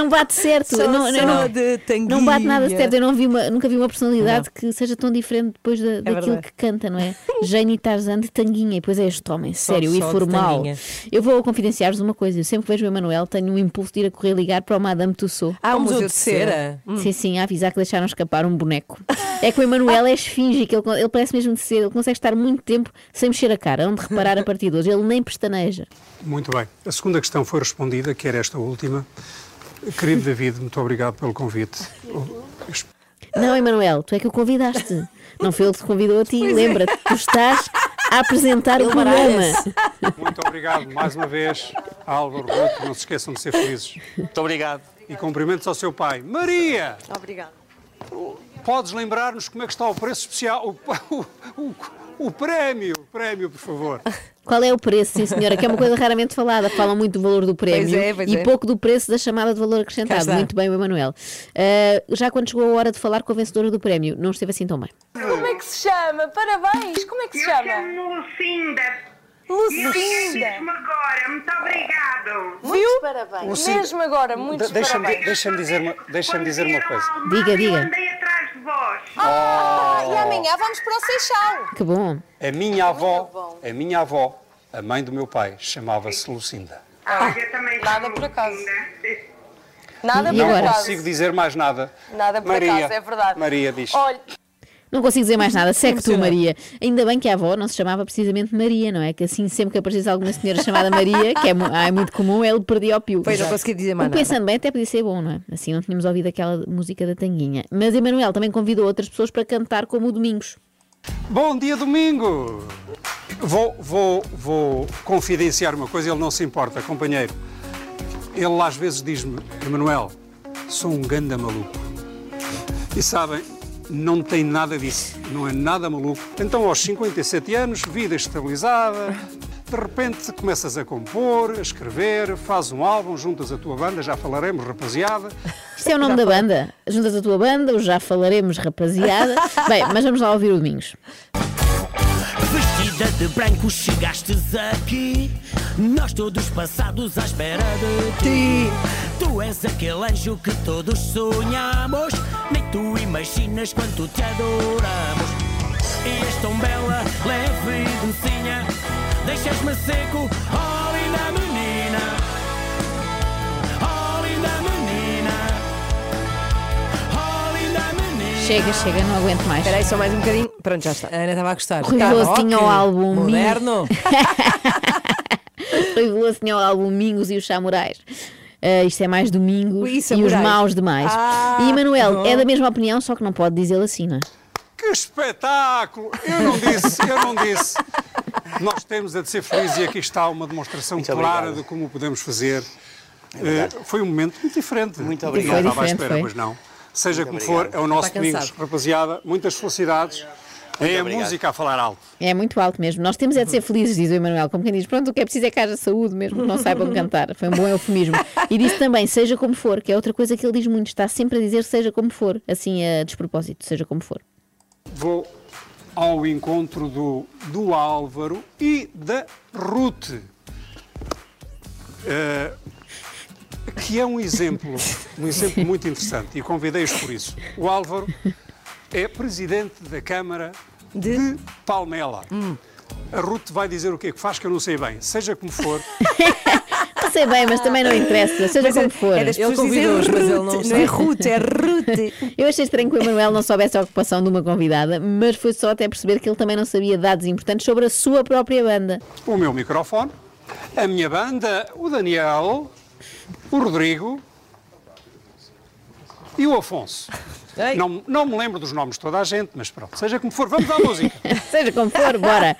Não bate certo. Só- não, só não, não, de tanguinha. não bate nada certo. Eu não vi uma- nunca vi uma personalidade que seja tão diferente depois da, daquilo verdade. que canta, não é? Jane Tarzan de tanguinha. E depois é este homem sério só e formal. Eu vou confidenciar-vos uma coisa. Eu sempre que vejo o Emanuel tenho um impulso de ir a correr ligar para o Madame Tussauds. Ah, o um museu de cera. Sim, sim, a avisar que deixaram escapar um boneco. É que o Emanuel é esfinge, que ele, ele parece mesmo de ser, ele consegue estar muito tempo sem mexer a cara, onde reparar a partir de hoje. Ele nem pestaneja. Muito bem. A segunda questão foi respondida, que era esta última. Querido David, muito obrigado pelo convite. Não, Emanuel, tu é que o convidaste. Não foi ele que te convidou a ti. É. Lembra-te, tu estás a apresentar o programa. Muito obrigado mais uma vez, Álvaro Ruto. Não se esqueçam de ser felizes. Muito obrigado. E cumprimentos ao seu pai. Maria! Obrigada. Podes lembrar-nos como é que está o preço especial, o, o, o, o prémio, o prémio, por favor. Qual é o preço, sim senhora? Que é uma coisa raramente falada. Falam muito do valor do prémio é, pois e é. pouco do preço da chamada de valor acrescentado. Muito bem, o Emanuel. Ah, já quando chegou a hora de falar com a vencedora do prémio, não esteve assim tão bem. Como é que se chama? Parabéns! Como é que se chama? Lucinda. Lucinda! Mesmo agora, muito obrigado. Viu? Parabéns. Lucinda, Mesmo agora, muitos De- Deixa-me parabéns. deixa dizer, uma- deixa-me dizer uma coisa. Diga, diga. Andei atrás de vós. Ah, e amanhã vamos para o Seixal. Que bom. A minha avó, a minha avó, a mãe do meu pai, chamava-se Lucinda. Olha, também Nada por acaso. Lucinda. Nada E por Não acaso. consigo dizer mais nada. Nada por Maria, acaso, é verdade. Maria diz. Olha, Não consigo dizer mais nada. Segue tu. Maria. Ainda bem que a avó não se chamava precisamente Maria, não é? Que assim, sempre que aparecesse alguma senhora chamada Maria, que é, ah, é muito comum, ele perdia o pio. Pois, não consegui dizer mais nada. Pensando bem, até podia ser bom, não é? Assim não tínhamos ouvido aquela música da Tanguinha. Mas Emanuel também convidou outras pessoas para cantar como o Domingos. Bom dia, domingo! Vou, vou, vou confidenciar uma coisa, ele não se importa, companheiro. Ele às vezes diz-me, Emanuel, sou um ganda maluco. E sabem, não tem nada disso, não é nada maluco. Então, aos 57 anos, vida estabilizada, de repente começas a compor, a escrever, fazes um álbum, juntas a tua banda, já falaremos, rapaziada. Isto é o nome da banda. Juntas a tua banda, já falaremos, rapaziada. Bem, mas vamos lá ouvir o Domingos. Vestida de branco chegastes aqui Nós todos passados à espera de ti Tu és aquele anjo que todos sonhamos Nem tu imaginas quanto te adoramos E és tão bela, leve e docinha Deixas-me seco, oh linda menina Oh linda menina Oh linda menina Chega, chega, não aguento mais. Espera aí só mais um bocadinho. Pronto, já está. A Ana estava a gostar. Rui Tá Veloso rock, tinha o álbum Moderno. Rui Veloso tinha o álbum Mingos e os Samurais. Ah, isto é mais domingo Ui, e os maus demais. Ah, e Emanuel bom. é da mesma opinião, só que não pode dizê-lo assim, não é? Que espetáculo! Eu não disse, eu não disse. Nós temos a de ser felizes e aqui está uma demonstração Muito clara obrigado. de como podemos fazer. verdade. Eh, foi um momento muito diferente. Muito obrigado. não estava à espera, foi. mas não. Seja Muito como for, obrigado. é o nosso Domingos, cansado. rapaziada. Muitas felicidades. É a música a falar alto. É muito alto mesmo. Nós temos é de ser felizes, diz o Emanuel. Como quem diz, pronto, o que é preciso é que haja saúde mesmo, que não saibam cantar. Foi um bom eufemismo. E disse também, seja como for, que é outra coisa que ele diz muito. Está sempre a dizer seja como for, assim a despropósito, seja como for. Vou ao encontro do, do Álvaro e da Ruth. Eh, que é um exemplo, um exemplo muito interessante e convidei-os por isso. O Álvaro é presidente da Câmara de, Palmela. A Ruth vai dizer o que é que faz, que eu não sei bem. Seja como for, Não sei bem, mas também não interessa, seja Mas é- como for. é das pessoas convidou-os, mas ele não Ruth, sabe. é Ruth, é Ruth. Eu achei estranho que o Emanuel não soubesse a ocupação de uma convidada, mas foi só até perceber que ele também não sabia dados importantes sobre a sua própria banda. o meu microfone, a minha banda, o Daniel, o Rodrigo e o Afonso. Não, não me lembro dos nomes de toda a gente, mas pronto, seja como for, vamos à música. seja como for, bora.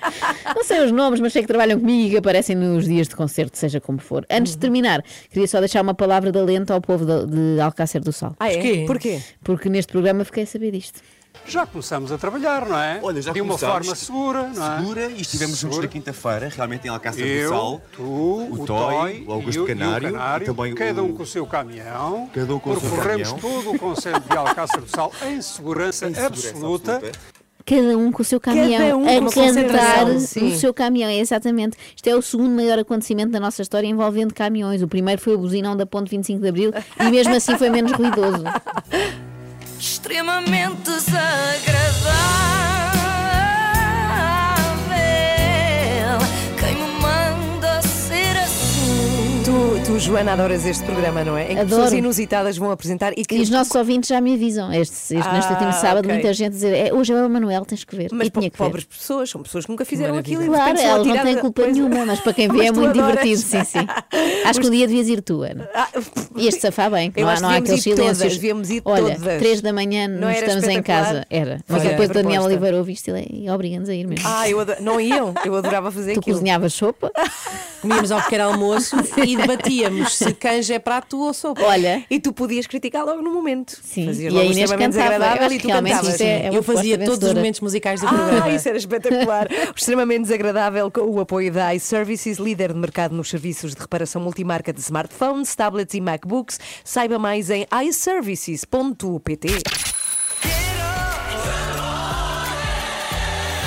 Não sei os nomes, mas sei que trabalham comigo e que aparecem nos dias de concerto, seja como for. Antes de terminar, queria só deixar uma palavra de alento ao povo de, de Alcácer do Sal. Ah, é? Porquê? Porquê? Porque neste programa fiquei a saber disto. Já começamos a trabalhar, não é? Olha, já De uma forma segura, não é? Segura e estivemos juntos Segura. na quinta-feira, realmente em Alcácer do Sal. tu, o, Toy, o Augusto e o, Canário, e o Canário, e também cada o- um com o seu caminhão. Cada um com o seu Percorremos caminhão. todo o conceito de Alcácer do Sal em segurança, Em segurança absoluta. absoluta. Cada um com o seu caminhão um a cantar sim. seu caminhão, é exatamente. Isto é o segundo maior acontecimento da nossa história envolvendo caminhões. O primeiro foi o buzinão da Ponte 25 de Abril e mesmo assim foi menos ruidoso. extremamente desagradável. Quem me manda ser assim? Tu, Joana, adoras este programa, não é? Em que Adoro. pessoas inusitadas vão apresentar e que. E os nossos ouvintes já me avisam. Este, este- neste Ah, último sábado, ok. muita gente dizer é, hoje é o Emanuel, tens que ver. Mas e tinha que ver. pobres pessoas, são pessoas que nunca fizeram Maravilha. aquilo e Claro, são elas não a- culpa Pois é. nenhuma, mas para quem vê Mas é tu muito adoras. divertido, sim, sim. Acho que um dia devias ir tu, Ana. Ias-te safar bem, que Eu não há, não há aqueles ir todas, silêncios. devíamos ir Olha, todas. três da manhã Não estamos em casa. Era. Mas depois o Daniel. Oliveira ouve isto e obriga-nos a ir mesmo. Ah, eu adoro- não iam, eu adorava fazer tu aquilo. cozinhavas sopa? Comíamos ao pequeno almoço e debatíamos se canja é prato ou sopa. Olha. E tu podias criticar logo no momento. Sim, Fazias e logo extremamente desagradável e tu cantavas. é- é eu fazia todos os vencedora. momentos musicais do programa. Ah, isso era espetacular. o extremamente desagradável com o apoio da iServices, líder de mercado nos serviços de reparação multimarca de smartphones, tablets e MacBooks. Saiba mais em iServices.pt.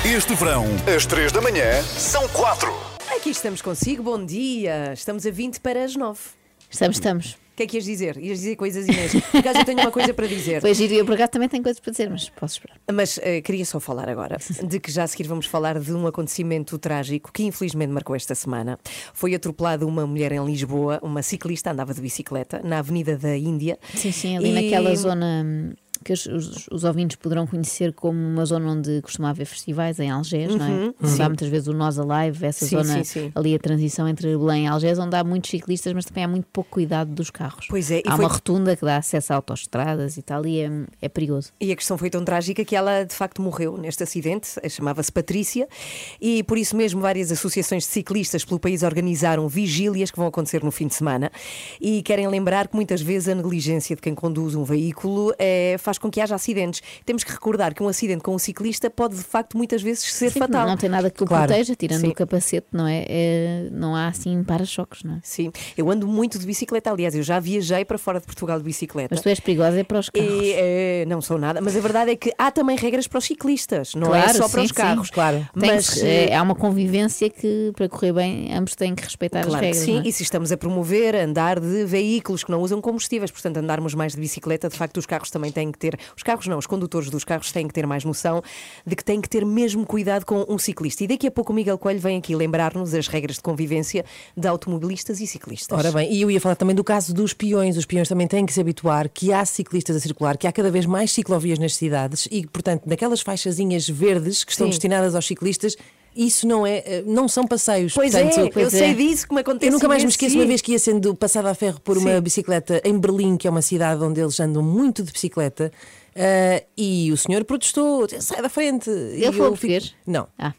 Este verão, às 3 da manhã, são 4. Aqui estamos consigo, bom dia. Estamos a 20 para as 9. Estamos, estamos. O que é que ias dizer? Ias dizer coisas, Inês. Por acaso eu tenho uma coisa para dizer. Pois giro, eu por acaso também tenho coisas para dizer, mas posso esperar. Mas eh, queria só falar agora de que já a seguir vamos falar de um acontecimento trágico que infelizmente marcou esta semana. Foi atropelada uma mulher em Lisboa, uma ciclista, andava de bicicleta, na Avenida da Índia. Sim, sim, ali E- naquela zona hum, que os, os, os ouvintes poderão conhecer como uma zona onde costuma haver festivais, em Algés, não é? Uhum, Onde há muitas vezes o Nós Alive, essa Sim, zona sim, sim. ali a transição entre Belém e Algés, onde há muitos ciclistas, mas também há muito pouco cuidado dos carros. Pois é, e há foi- uma rotunda que dá acesso a autoestradas e tal, e é, é perigoso. E a questão foi tão trágica que ela de facto morreu neste acidente, eh, chamava-se Patrícia, e por isso mesmo várias associações de ciclistas pelo país organizaram vigílias que vão acontecer no fim de semana e querem lembrar que muitas vezes a negligência de quem conduz um veículo eh, faz com que haja acidentes. Temos que recordar que um acidente com um ciclista pode de facto muitas vezes ser Sim, fatal. Não tem nada que o Claro. proteja, tirando Sim. o capacete, não é? É, Não há assim para-choques, não é? Sim, eu ando muito de bicicleta, aliás, eu já viajei para fora de Portugal de bicicleta. Mas tu és perigosa é para os carros. E, eh, não sou nada, mas a verdade é que há também regras para os ciclistas, não é Claro, só para sim, os carros. sim, claro. Mas é, há uma convivência que, para correr bem, ambos têm que respeitar as Claro que regras. sim, é? e se estamos a promover andar de veículos que não usam combustíveis, portanto, andarmos mais de bicicleta, de facto, os carros também têm que ter, os carros não, os condutores dos carros têm que ter mais noção de que têm que ter mesmo cuidado com um ciclista. E daqui a pouco o Miguel Coelho vem aqui lembrar-nos as regras de convivência de automobilistas e ciclistas. Ora bem, e eu ia falar também do caso dos peões. Os peões também têm que se habituar que há ciclistas a circular, que há cada vez mais ciclovias nas cidades e, portanto, naquelas faixazinhas verdes que estão Sim. destinadas aos ciclistas, isso não, é, eh, não são passeios. Pois Portanto, é, eu sei disso me acontece Eu nunca mais me esqueço sim. uma vez que ia sendo passada a ferro por uma Sim. bicicleta em Berlim, que é uma cidade onde eles andam muito de bicicleta. eh, e o senhor protestou, sai da frente. Ele falou eu fico- português? Não. Ah.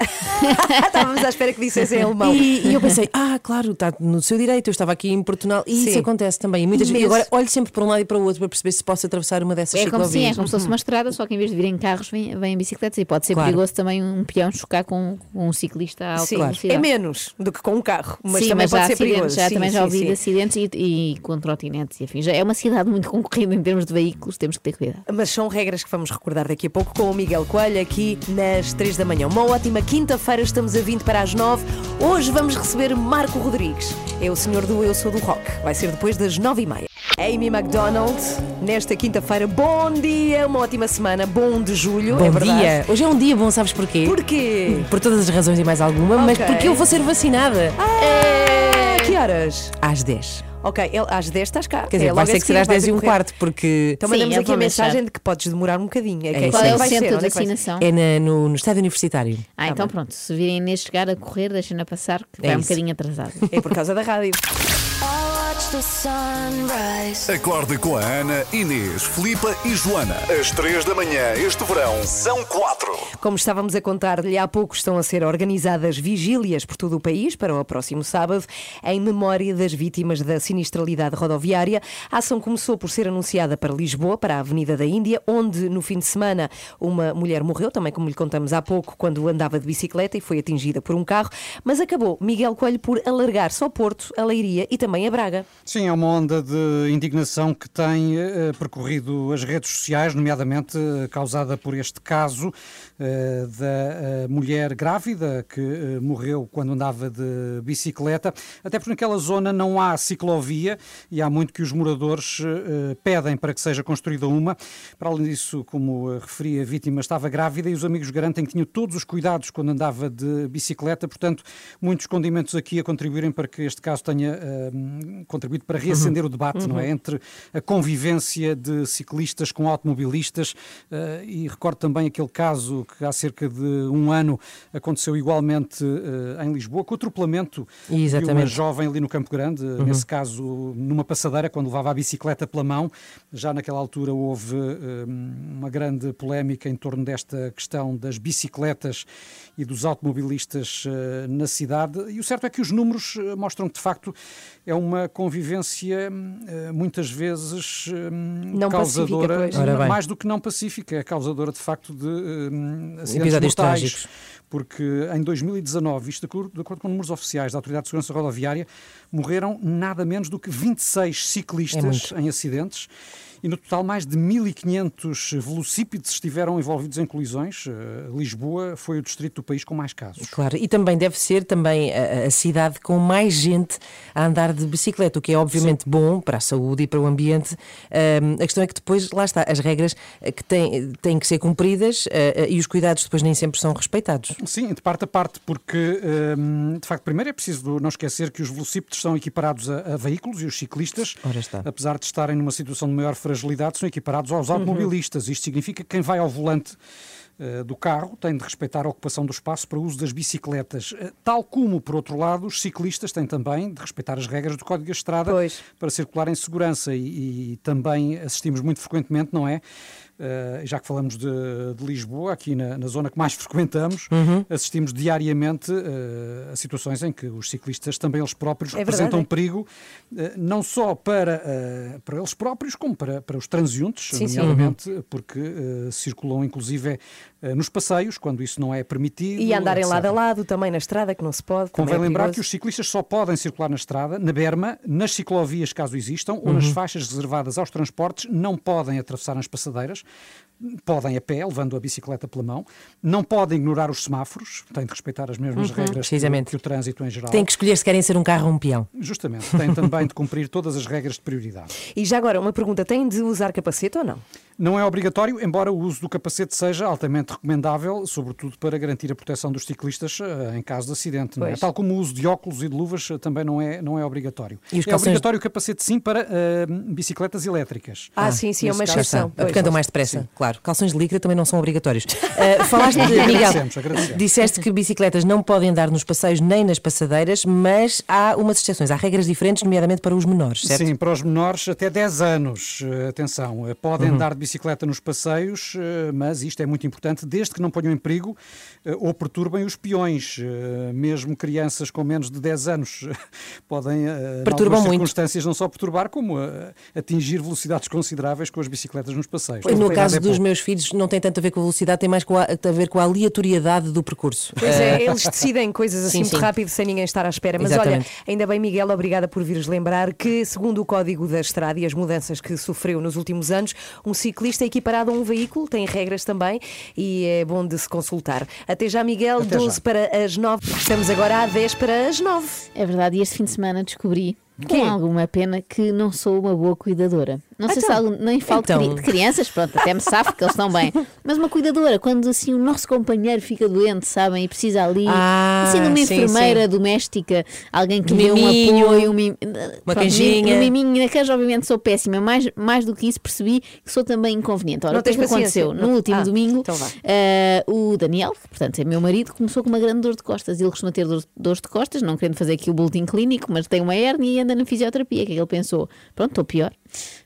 Estávamos à espera que dissessem em alemão. E, e eu pensei, ah, claro, está no seu direito, eu estava aqui em Portugal e isso Sim. acontece também. E muitas vezes, agora olho sempre para um lado e para o outro para perceber se posso atravessar uma dessas É como, sim, é como se fosse uma estrada, só que em vez de virem carros, vêm, vêm bicicletas. E pode ser Claro. perigoso também um peão chocar com, com um ciclista a alta Sim, velocidade. é menos do que com um carro, mas sim, também mas pode ser perigoso. já Sim, também já ouvi de acidentes e, e com trotinetes e afim. Já é uma cidade muito concorrida em termos de veículos, temos que ter cuidado. Mas são regras que vamos recordar daqui a pouco com o Miguel Coelho aqui nas 3 da manhã. Uma ótima quinta-feira, estamos a 20 para as 9. Hoje vamos receber Marco Rodrigues. É o senhor do Eu Sou do Rock. Vai ser depois das 9 e meia. Amy McDonald, nesta quinta-feira, bom dia, uma ótima semana, bom de julho, Bom é dia. Hoje é um dia bom, sabes porquê? Porquê? Por todas as razões e mais alguma, mas Ok. porque eu vou ser vacinada Ah, que horas? às 10. Ok, ele- às 10 estás cá. Quer dizer, É vai ter que ser seguir, às vais 10 e um quarto, porque. Então mandamos Sim, aqui a mensagem deixar. de que podes demorar um bocadinho. É, É. Qual é o vai ser? centro de é ser? vacinação? É na- no, no estádio universitário. Ah, então pronto, se virem Inês chegar a correr, deixem-na passar, que É vai um bocadinho atrasado. É por causa da rádio. Acorda com a Ana, Inês, Filipa e Joana. Às três da manhã, este verão, são quatro. Como estávamos a contar-lhe há pouco, estão a ser organizadas vigílias por todo o país para o próximo sábado, em memória das vítimas da sinistralidade rodoviária. A ação começou por ser anunciada para Lisboa, para a Avenida da Índia, onde no fim de semana uma mulher morreu, também como lhe contamos há pouco, quando andava de bicicleta e foi atingida por um carro, mas acabou Miguel Coelho por alargar-se ao Porto, a Leiria e também a Braga. Sim, é uma onda de indignação que tem eh, percorrido as redes sociais, nomeadamente eh, causada por este caso da eh, mulher grávida que eh, morreu quando andava de bicicleta, até porque naquela zona não há ciclovia e há muito que os moradores eh, pedem para que seja construída uma. Para além disso, como eh, referi, a vítima estava grávida e os amigos garantem que tinham todos os cuidados quando andava de bicicleta, portanto, muitos condimentos aqui a contribuírem para que este caso tenha eh, contribuído para reacender o debate, não é? Uhum. Entre a convivência de ciclistas com automobilistas eh, e recordo também aquele caso que há cerca de um ano aconteceu igualmente eh, em Lisboa, com o atropelamento de uma Exatamente. jovem ali no Campo Grande, Uhum. nesse caso numa passadeira, quando levava a bicicleta pela mão. Já naquela altura houve eh, uma grande polémica em torno desta questão das bicicletas e dos automobilistas eh, na cidade. E o certo é que os números eh, mostram que, de facto, é uma convivência eh, muitas vezes eh, Não causadora, mais do que não pacífica, é causadora de facto de eh, acidentes mortais. trágicos. Porque em 2019, isto de acordo, de acordo com números oficiais da Autoridade de Segurança Rodoviária, morreram nada menos do que 26 É ciclistas muito. em acidentes. E no total, mais de 1.500 velocípedes estiveram envolvidos em colisões. Eh, Lisboa foi o distrito do país com mais casos. Claro, e também deve ser também a, a cidade com mais gente a andar de bicicleta, o que é obviamente bom para a saúde e para o ambiente. A questão é que depois, lá está, as regras eh, que têm, têm que ser cumpridas eh, e os cuidados depois nem sempre são respeitados. Sim, de parte a parte, porque de facto, primeiro é preciso não esquecer que os velocípedes são equiparados a, a veículos e os ciclistas, apesar de estarem numa situação de maior fragilidade, fragilidade são equiparados aos automobilistas. Isto significa que quem vai ao volante eh, do carro tem de respeitar a ocupação do espaço para o uso das bicicletas. Eh, Tal como, por outro lado, os ciclistas têm também de respeitar as regras do Código da Estrada para circular em segurança e, e também assistimos muito frequentemente, não é? Eh, já que falamos de, de Lisboa, aqui na, na zona que mais frequentamos, Uhum. assistimos diariamente eh, a situações em que os ciclistas também eles próprios É representam verdade. perigo, eh, não só para, para eles próprios, como para, para os transeuntes, Sim, sim. nomeadamente, porque circulam inclusive nos passeios, quando isso não é permitido. E andarem etc. lado a lado também na estrada, que não se pode. Convém é lembrar que os ciclistas só podem circular na estrada, na berma, nas ciclovias, caso existam, ou nas Uhum. faixas reservadas aos transportes, não podem atravessar as passadeiras, podem a pé, levando a bicicleta pela mão, não podem ignorar os semáforos, têm de respeitar as mesmas Uhum. regras que, que o trânsito em geral. Têm que escolher se querem ser um carro ou um peão. Justamente, têm também de cumprir todas as regras de prioridade. E já agora, uma pergunta: tem de usar capacete ou não? Não é obrigatório, embora o uso do capacete seja altamente recomendável, sobretudo para garantir a proteção dos ciclistas eh, em caso de acidente. não é? Tal como o uso de óculos e de luvas eh, também não é, não é obrigatório. E os é obrigatório o capacete sim para eh, bicicletas elétricas. Ah, sim, sim, é uma exceção. sim. Porque andam mais depressa, claro. Calções de licra também não são obrigatórios. Uh, falaste de, Miguel, Agradecemos, agradecemos. disseste que bicicletas não podem andar nos passeios nem nas passadeiras, mas há umas exceções, há regras diferentes, nomeadamente para os menores, certo? Sim, para os menores até 10 anos, atenção, podem Uhum. andar de bicicleta nos passeios, mas isto é muito importante, desde que não ponham em perigo eh, ou perturbem os peões. Eh, Mesmo crianças com menos de 10 anos podem, eh, em Perturbam muito. circunstâncias, não só perturbar, como atingir velocidades consideráveis com as bicicletas nos passeios. Pois, no caso é dos meus filhos, não tem tanto a ver com a velocidade, tem mais com a, a ver com a aleatoriedade do percurso. Pois é, eles decidem coisas assim Sim, muito sim. rápido sem ninguém estar à espera. Mas Exatamente. olha, ainda bem, Miguel, obrigada por vires lembrar que, segundo o Código da Estrada e as mudanças que sofreu nos últimos anos, um ciclista equiparado a um veículo tem regras também e é bom de se consultar. Até já, Miguel, Até 12 já. para as 9. Estamos agora a 10 para as 9. É verdade, e este fim de semana descobri, com alguma pena, que não sou uma boa cuidadora. Não sei se Então. algo, nem falo de Então. de crianças, pronto, até me safo que eles estão bem. Mas uma cuidadora, quando assim o nosso companheiro fica doente, sabem, e precisa ali, Ah, assim, de uma sim, enfermeira sim. doméstica, alguém que dê um apoio, um mim... uma Pronto, canjinha. Um miminho, naqueles obviamente sou péssima, mais, mais do que isso percebi que sou também inconveniente. Ora, o que é aconteceu? No último Ah, domingo, então eh, o Daniel, que portanto é meu marido, começou com uma grande dor de costas. Ele costuma ter dor- dores de costas, não querendo fazer aqui o boletim clínico, mas tem uma hérnia e anda na fisioterapia. O que é que ele pensou? Pronto, estou pior.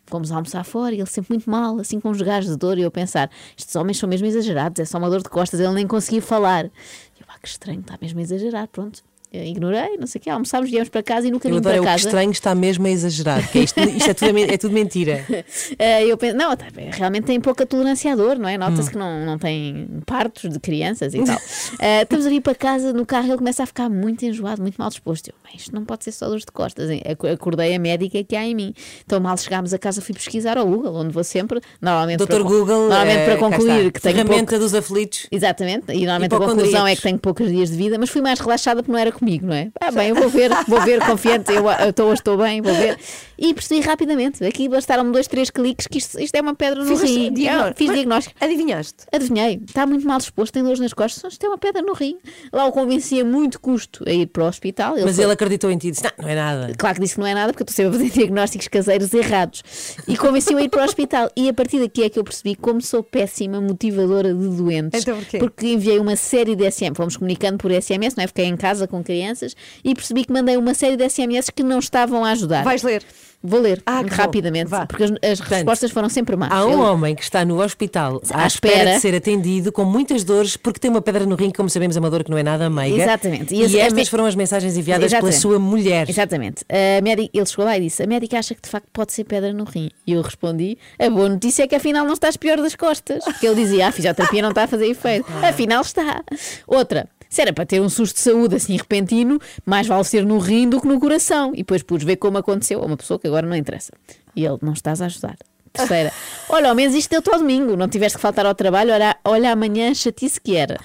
Fomos almoçar fora e ele sempre muito mal, assim com os gajos de dor. E eu pensar, estes homens são mesmo exagerados, é só uma dor de costas, ele nem conseguia falar. E eu, ah, que estranho, está mesmo a exagerar, pronto. Eu ignorei, não sei o quê, almoçámos, viemos para casa e no Eu caminho adoro, é para o que casa. estranho está mesmo a exagerar, que é isto, isto é, tudo, é tudo mentira. Eh, eu penso, não, tá realmente tem pouca tolerância à dor, não é? Nota-se Hum. que não, não tem partos de crianças e tal. Eh, estamos a vir para casa, no carro ele começa a ficar muito enjoado, muito mal disposto. Eu, "Bem, isto não pode ser só dores de costas. hein?" Ac- Acordei a médica que há em mim. Então, mal chegámos a casa, fui pesquisar ao Google, onde vou sempre, normalmente Dr. para, Google, normalmente eh, para concluir que tenho Ferramenta pouco- dos aflitos. Exatamente, e normalmente a conclusão é que tenho poucos dias de vida, mas fui mais relaxada porque não era comigo, não é? Ah, bem, eu vou ver, vou ver, confiante, eu estou estou bem, vou ver. E percebi rapidamente, aqui bastaram-me dois, três cliques, que isto, isto é uma pedra no rim. diagnó- Eu fiz Mas diagnóstico. Adivinhaste? Adivinhei, está muito mal disposto, tem dores nas costas, isto é uma pedra no rim. Lá o convenci a muito custo a ir para o hospital. Mas foi- ele acreditou em ti e disse: Não, não é nada. Claro que disse que não é nada, porque eu estou sempre a fazer diagnósticos caseiros errados. E convenci-o a ir para o hospital. E a partir daqui é que eu percebi como sou péssima motivadora de doentes. Então porquê? Porque enviei uma série de SMS, fomos comunicando por SMS, não é? Fiquei em casa com crianças e percebi que mandei uma série de SMS que não estavam a ajudar. Vais ler? Vou ler Ah, que bom. rapidamente, porque as, as respostas foram sempre más. Há um Eu- homem que está no hospital à, À espera. espera. de ser atendido com muitas dores porque tem uma pedra no rim, que, como sabemos, é uma dor que não é nada meiga. Exatamente. E, a estas me- foram as mensagens enviadas pela Exatamente. sua mulher. Exatamente. A médica, ele chegou lá e disse: A médica acha que de facto pode ser pedra no rim. E eu respondi: A boa notícia é que afinal não estás pior das costas. Porque ele dizia: "Ah, A fisioterapia não está a fazer efeito. Afinal está. Outra. Se era para ter um susto de saúde assim repentino, mais vale ser no rim do que no coração. E depois pude ver como aconteceu a uma pessoa que agora não interessa. E ele: Não estás a ajudar. Terceira. Olha, ao menos isto deu-te ao domingo. Não tiveste que faltar ao trabalho. Olha, olha amanhã, chatice que era.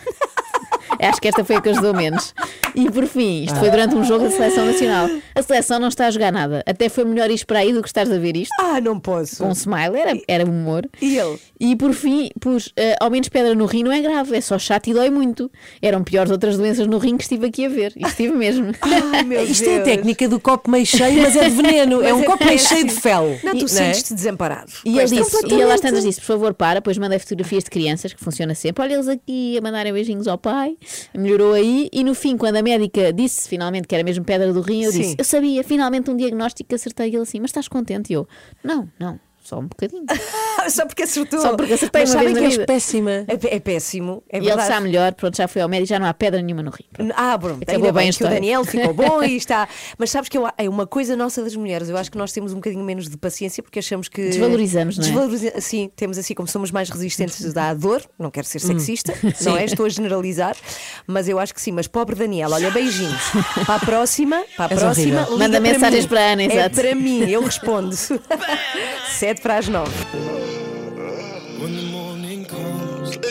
Acho que esta foi a que ajudou menos. E por fim, isto foi durante um jogo da Seleção Nacional. A seleção não está a jogar nada. Até foi melhor ir para aí do que estás a ver isto. Ah, não posso. Com um smile, era, era humor. E ele? E por fim, pus, eh, ao menos pedra no rim não é grave, é só chato e dói muito. Eram piores outras doenças no rim que estive aqui a ver. E estive mesmo. Ai, meu Isto é a Deus. técnica do copo meio cheio, mas é de veneno. é um é copo meio cheio de fel. Não, tu E- é? sentes-te desamparado. E ele disse, e ele às tantas disse, por favor, para, depois mandei fotografias de crianças, que funciona sempre. Olha eles aqui a mandarem beijinhos ao pai, melhorou aí. E no fim, quando a médica disse finalmente que era mesmo pedra do rim, eu Sim. disse, eu sabia, finalmente um diagnóstico, acertei. E ele assim, mas estás contente? E eu, não, não, só um bocadinho. Só porque acertou. Só porque acertei Mas uma sabem vez que na és péssima. É, é péssimo. É e ele verdade. está melhor, pronto, já foi ao médico, já não há pedra nenhuma no rim. Ah, pronto, Acabou ainda bem bem a que o história. Daniel ficou bom e está. Mas sabes que eu- é uma coisa nossa das mulheres. Eu acho que nós temos um bocadinho menos de paciência porque achamos que. Desvalorizamos, não é? Desvaloriza- Sim, temos assim, como somos mais resistentes à dor, não quero ser Hum. sexista, não é? Estou a generalizar, mas eu acho que sim. Mas pobre Daniel, olha, beijinhos. Para a próxima, para a És próxima, horrível. liga Manda para mensagens mim. para a Ana, É exato. para mim, eu respondo. Sete para as nove.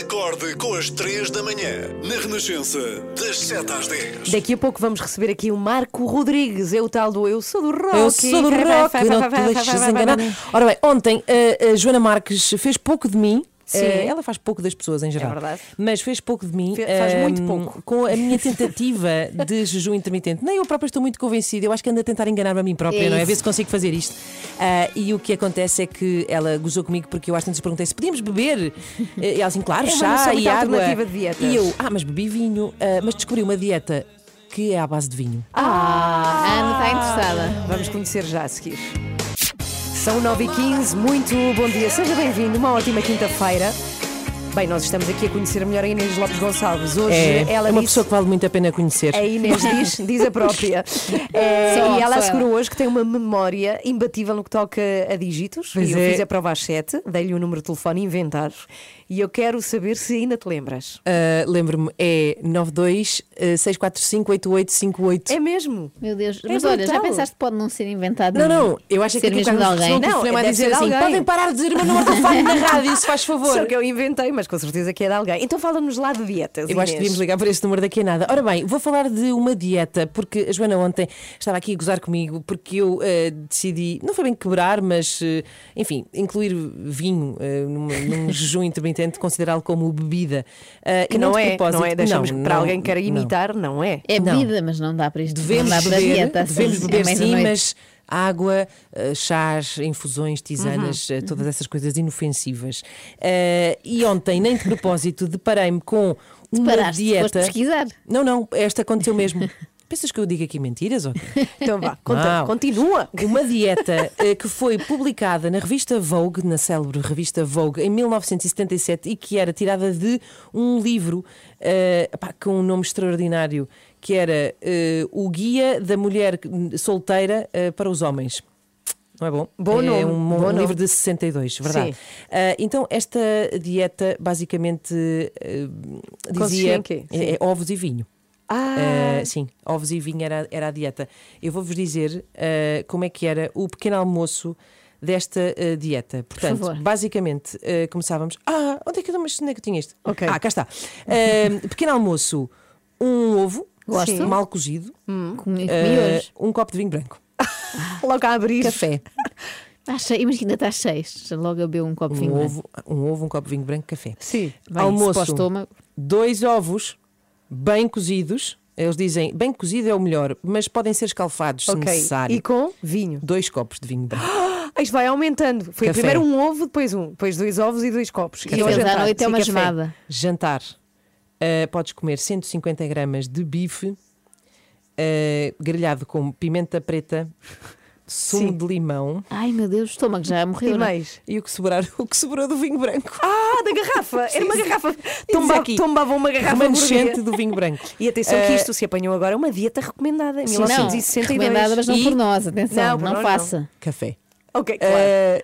Acorde com as 3 da manhã, na Renascença, das 7 às 10. Daqui a pouco vamos receber aqui o Marco Rodrigues, é o tal do Eu Sou do Rock. Eu sou do rock, não te deixes enganar. Ora bem, ontem a, a Joana Marques fez pouco de mim. Sim. Eh, ela faz pouco das pessoas em geral. É verdade. Mas fez pouco de mim. Fe- faz muito ehm, pouco. Com a minha tentativa de jejum intermitente. Nem eu própria estou muito convencida. Eu acho que ando a tentar enganar-me a mim própria, É não é? A ver se consigo fazer isto. Ah, e o que acontece é que ela gozou comigo porque eu às tantas perguntei se podíamos beber. Eh, E ela assim, claro, É chá e água. alternativa de dietas. E eu, ah, mas bebi vinho. Ah, mas descobri uma dieta que é à base de vinho. Ah, Ana está interessada. Vamos conhecer já a seguir. São 9h15, muito bom dia, seja bem-vindo, uma ótima quinta-feira. Bem, nós estamos aqui a conhecer melhor a Inês Lopes Gonçalves. Hoje É, ela é uma disse- pessoa que vale muito a pena conhecer. A Inês diz, diz a própria. É, Só, e ela assegurou hoje que tem uma memória imbatível no que toca a dígitos. Pois e eu é. fiz a prova às 7, dei-lhe o número de telefone inventado. E eu quero saber se ainda te lembras. Ah, Lembro-me, é 92 ah, 645 8858. É mesmo? Meu Deus, É mas olha, já brutal. pensaste que pode não ser inventado? Não, não, eu acho que ser aqui mesmo de alguém. Não, Não, não a deve dizer ser de assim: alguém. podem parar de dizer o meu número de telefone na rádio, se faz favor. Só que eu inventei, mas com certeza que é de alguém. Então fala-nos lá de dietas. Eu acho que Inês. devíamos ligar para este número daqui a nada. Ora bem, vou falar de uma dieta, porque a Joana ontem estava aqui a gozar comigo, porque eu eh, decidi, não foi bem quebrar, mas eh, enfim, incluir vinho eh, numa- num jejum intermitente, considerá-lo como bebida. Eh, Que e não de é, propósito- não é? Deixamos não, para não, alguém que queira não. imitar, não, é? É Não. bebida, mas não dá para isto. Devemos não dá para beber, dieta. devemos beber sim, meia-noite. mas água, eh, chás, infusões, tisanas, eh, todas essas coisas inofensivas. Eh, e ontem, nem de propósito, deparei-me com uma dieta. pesquisar. Não, não, esta aconteceu mesmo. Pensas que eu digo aqui mentiras? Ou? Então vá, conta, continua. Uma dieta eh, que foi publicada na revista Vogue, na célebre revista Vogue, em 1977 e que era tirada de um livro eh, pá, com um nome extraordinário, que era eh, O Guia da Mulher Solteira eh, para os Homens. Não é bom? Bom é nome, um, bom um nome. livro de 62, verdade. Ah, então, esta dieta basicamente Consistia dizia em quê? é- é ovos e vinho. Ah, Uh, sim, ovos e vinho era, era a dieta. Eu vou-vos dizer uh, como é que era o pequeno almoço desta uh, dieta. Portanto, favor. basicamente, uh, começávamos. Ah, onde é que eu mas onde é que eu tinha isto? Ok. Ah, cá está. Uh, pequeno almoço, um ovo Gosto. mal cozido, uh, hoje. um copo de vinho branco, logo a abrir. café, Está cheio, imagina, está cheio. Logo a beber um copo de um vinho. ovo, um ovo, um copo de vinho branco, café. Sim. Bem, almoço. se para o estômago. Dois ovos bem cozidos. Eles dizem bem cozido é o melhor, mas podem ser escalfados se Ok. necessário. E com vinho. Dois copos de vinho branco. Ah, Isto vai aumentando. Foi Café. primeiro um ovo, depois um, depois dois ovos e dois copos. E ao hoje à jantar, noite é uma café. gemada. Jantar. Uh, podes comer 150 gramas de bife uh, grelhado com pimenta preta, sumo Sim. de limão Ai meu Deus, o estômago já morreu. E não é? mais? e o que, sobrar, o que sobrou do vinho branco. Ah, da garrafa! Era uma garrafa. Tomba, aqui, tombava uma garrafa Remanescente do vinho branco. E atenção que Eh, isto se apanhou agora uma dieta recomendada em Sim, não, 1962. recomendada, mas não E- por nós, atenção, Não, não, não. faça. Café. Ok, claro.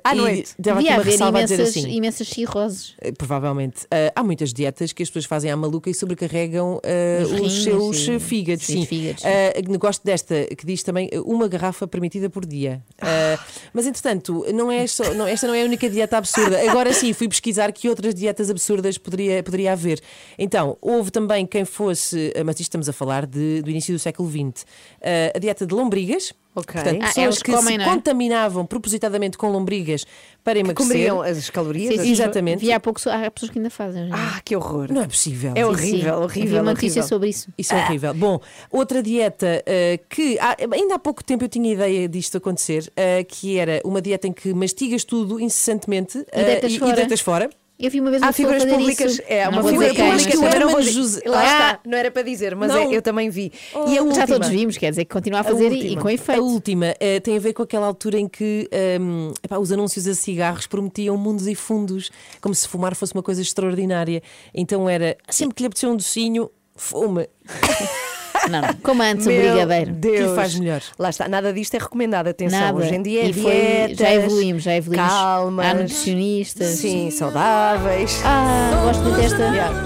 à noite. Devia haver imensas, assim. imensas cirroses. Eh, Provavelmente. Ah, há muitas dietas que as pessoas fazem à maluca e sobrecarregam ah, Os os, seus e- fígados. sim, Sim. fígados. Ah, gosto desta que diz também eh, uma garrafa permitida por dia. Ah, mas entretanto, não é só, não, esta não é a única dieta absurda. Agora sim, fui pesquisar que outras dietas absurdas poderia, poderia haver. Então, houve também quem fosse, ah, mas isto estamos a falar de- do início do século XX, ah, a dieta de lombrigas. Ok. Portanto, Ah, pessoas que comem, se não é? contaminavam propositadamente com lombrigas para emagrecer. comiam as calorias, Sim, sim, Exatamente. Vi há pouco, há pessoas que ainda fazem. Ah, que horror. Não é possível. É Sim, horrível, sim. horrível. Vi uma notícia horrível. sobre isso. Isso é horrível. Bom, outra dieta eh, que há- ainda há pouco tempo eu tinha ideia disto acontecer, eh, que era uma dieta em que mastigas tudo incessantemente eh, deitas e, fora. deitas fora. Eu vi uma vez Há uma pessoa figuras fazer públicas, isso. é Não uma vou figura pública que não Herman dizer. José- Lá Ah! está, não era para dizer, mas Não. é- eu também vi. Oh, e a última, Já todos vimos, quer dizer que continua a fazer e, e última. com efeito. A última eh, tem a ver com aquela altura em que ehm, epá, os anúncios a cigarros prometiam mundos e fundos, como se fumar fosse uma coisa extraordinária. Então era sempre que lhe apetecia um docinho, fume. Não, não. Como antes o Meu brigadeiro. Deus. Que faz melhor. Lá está, nada disto é recomendado. Atenção, Nada. hoje em dia é e foi, já evoluímos, já evoluímos. calmas, Há nutricionistas. sim, saudáveis. Ah, gosto muito desta.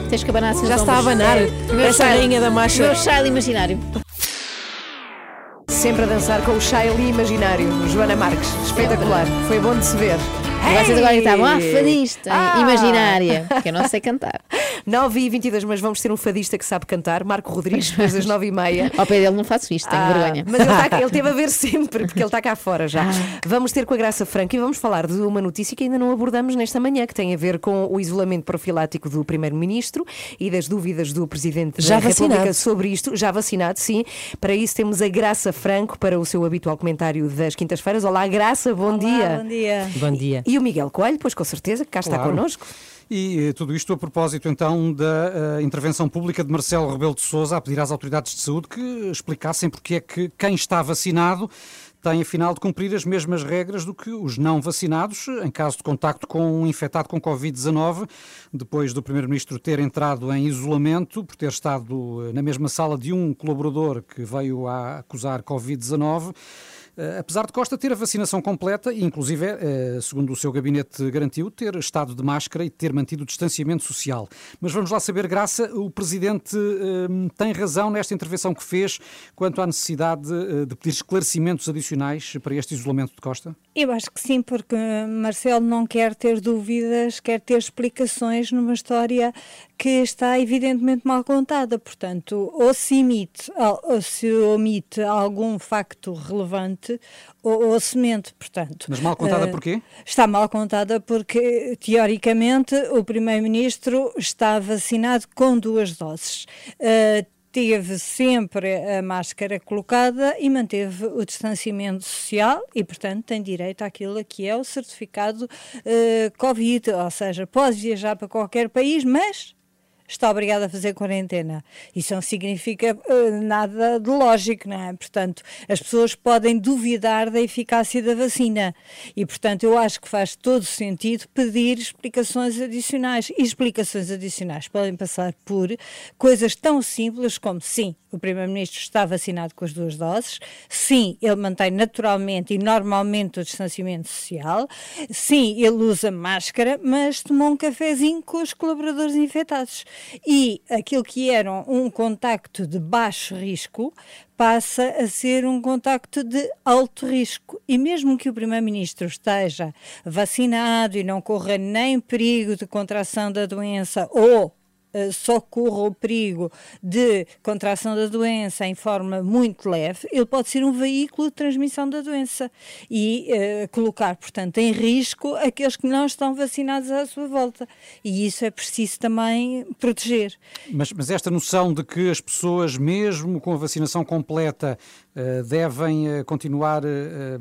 Tens que abanar assim Já os está a abanar. É, meu Essa rainha da marcha. Meu style imaginário. Sempre a dançar com o Shaili imaginário, Joana Marques. Espetacular. Foi bom de se ver. E vocês agora gritavam, ah, fadista, Ah! imaginária, que eu não sei cantar. 9 e 22, mas vamos ter um fadista que sabe cantar, Marco Rodrigues, depois das 9 e meia. Ao pé dele não faço isto, tenho Ah, vergonha. Mas ele, está, ele teve a ver sempre, porque ele está cá fora já. Vamos ter com a Graça Franca e vamos falar de uma notícia que ainda não abordamos nesta manhã, que tem a ver com o isolamento profilático do Primeiro-Ministro e das dúvidas do Presidente Já da República vacinado. sobre isto. Já vacinado, sim. Para isso temos a Graça Franco para o seu habitual comentário das quintas-feiras. Olá, Graça, bom dia. Bom dia. Bom dia. E o Miguel Coelho, pois com certeza, que cá está Claro. connosco. E eh, tudo isto a propósito então da eh, intervenção pública de Marcelo Rebelo de Sousa a pedir às autoridades de saúde que explicassem porque é que quem está vacinado tem afinal de cumprir as mesmas regras do que os não vacinados em caso de contacto com um infectado com Covid-19, depois do Primeiro-Ministro ter entrado em isolamento por ter estado eh, na mesma sala de um colaborador que veio a acusar Covid-19. Eh, Apesar de Costa ter a vacinação completa e, inclusive, eh, segundo o seu gabinete garantiu, ter estado de máscara e ter mantido o distanciamento social. Mas vamos lá saber, Graça, o Presidente eh, tem razão nesta intervenção que fez quanto à necessidade eh, de pedir esclarecimentos adicionais para este isolamento de Costa? Eu acho que sim, porque Marcelo não quer ter dúvidas, quer ter explicações numa história que está evidentemente mal contada. Portanto, ou se, imite, ou se omite algum facto relevante, ou, ou se mente. Portanto, Mas mal contada eh, porquê? Está mal contada porque, teoricamente, o Primeiro-Ministro está vacinado com duas doses. Uh, teve sempre a máscara colocada e manteve o distanciamento social e, portanto, tem direito àquilo que é o certificado uh, Covid, ou seja, pode viajar para qualquer país, mas está obrigado a fazer quarentena. Isso não significa eh, nada de lógico, não é? Portanto, as pessoas podem duvidar da eficácia da vacina e, portanto, eu acho que faz todo sentido pedir explicações adicionais. E explicações adicionais podem passar por coisas tão simples como, sim, o Primeiro-Ministro está vacinado com as duas doses, sim, ele mantém naturalmente e normalmente o distanciamento social, sim, ele usa máscara, mas tomou um cafezinho com os colaboradores infectados. E aquilo que era um contacto de baixo risco passa a ser um contacto de alto risco. E mesmo que o Primeiro-Ministro esteja vacinado e não corra nem perigo de contração da doença ou eh, só corra o perigo de contração da doença em forma muito leve, ele pode ser um veículo de transmissão da doença e eh, colocar, portanto, em risco aqueles que não estão vacinados à sua volta. E isso é preciso também proteger. Mas, mas esta noção de que as pessoas, mesmo com a vacinação completa, devem eh, continuar eh,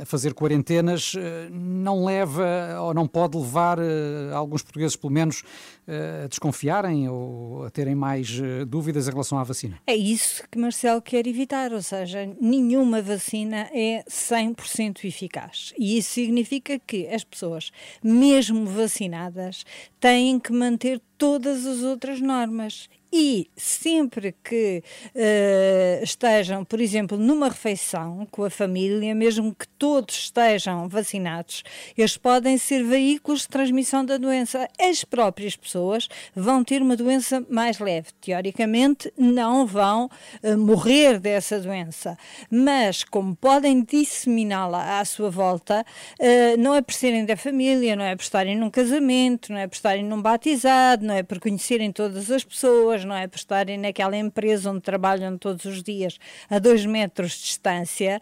a fazer quarentenas, eh, não leva ou não pode levar eh, alguns portugueses, pelo menos, eh, a desconfiarem ou a terem mais eh, dúvidas em relação à vacina? É isso que Marcelo quer evitar, ou seja, nenhuma vacina é 100% eficaz. E isso significa que as pessoas, mesmo vacinadas, têm que manter todas as outras normas. E sempre que eh, estejam, por exemplo, numa refeição com a família, mesmo que todos estejam vacinados, eles podem ser veículos de transmissão da doença. As próprias pessoas vão ter uma doença mais leve. Teoricamente, não vão eh, morrer dessa doença, mas como podem disseminá-la à sua volta, eh, não é por serem da família, não é por estarem num casamento, não é por estarem num batizado, não é por conhecerem todas as pessoas, não é por estarem naquela empresa onde trabalham todos os dias a dois metros de distância,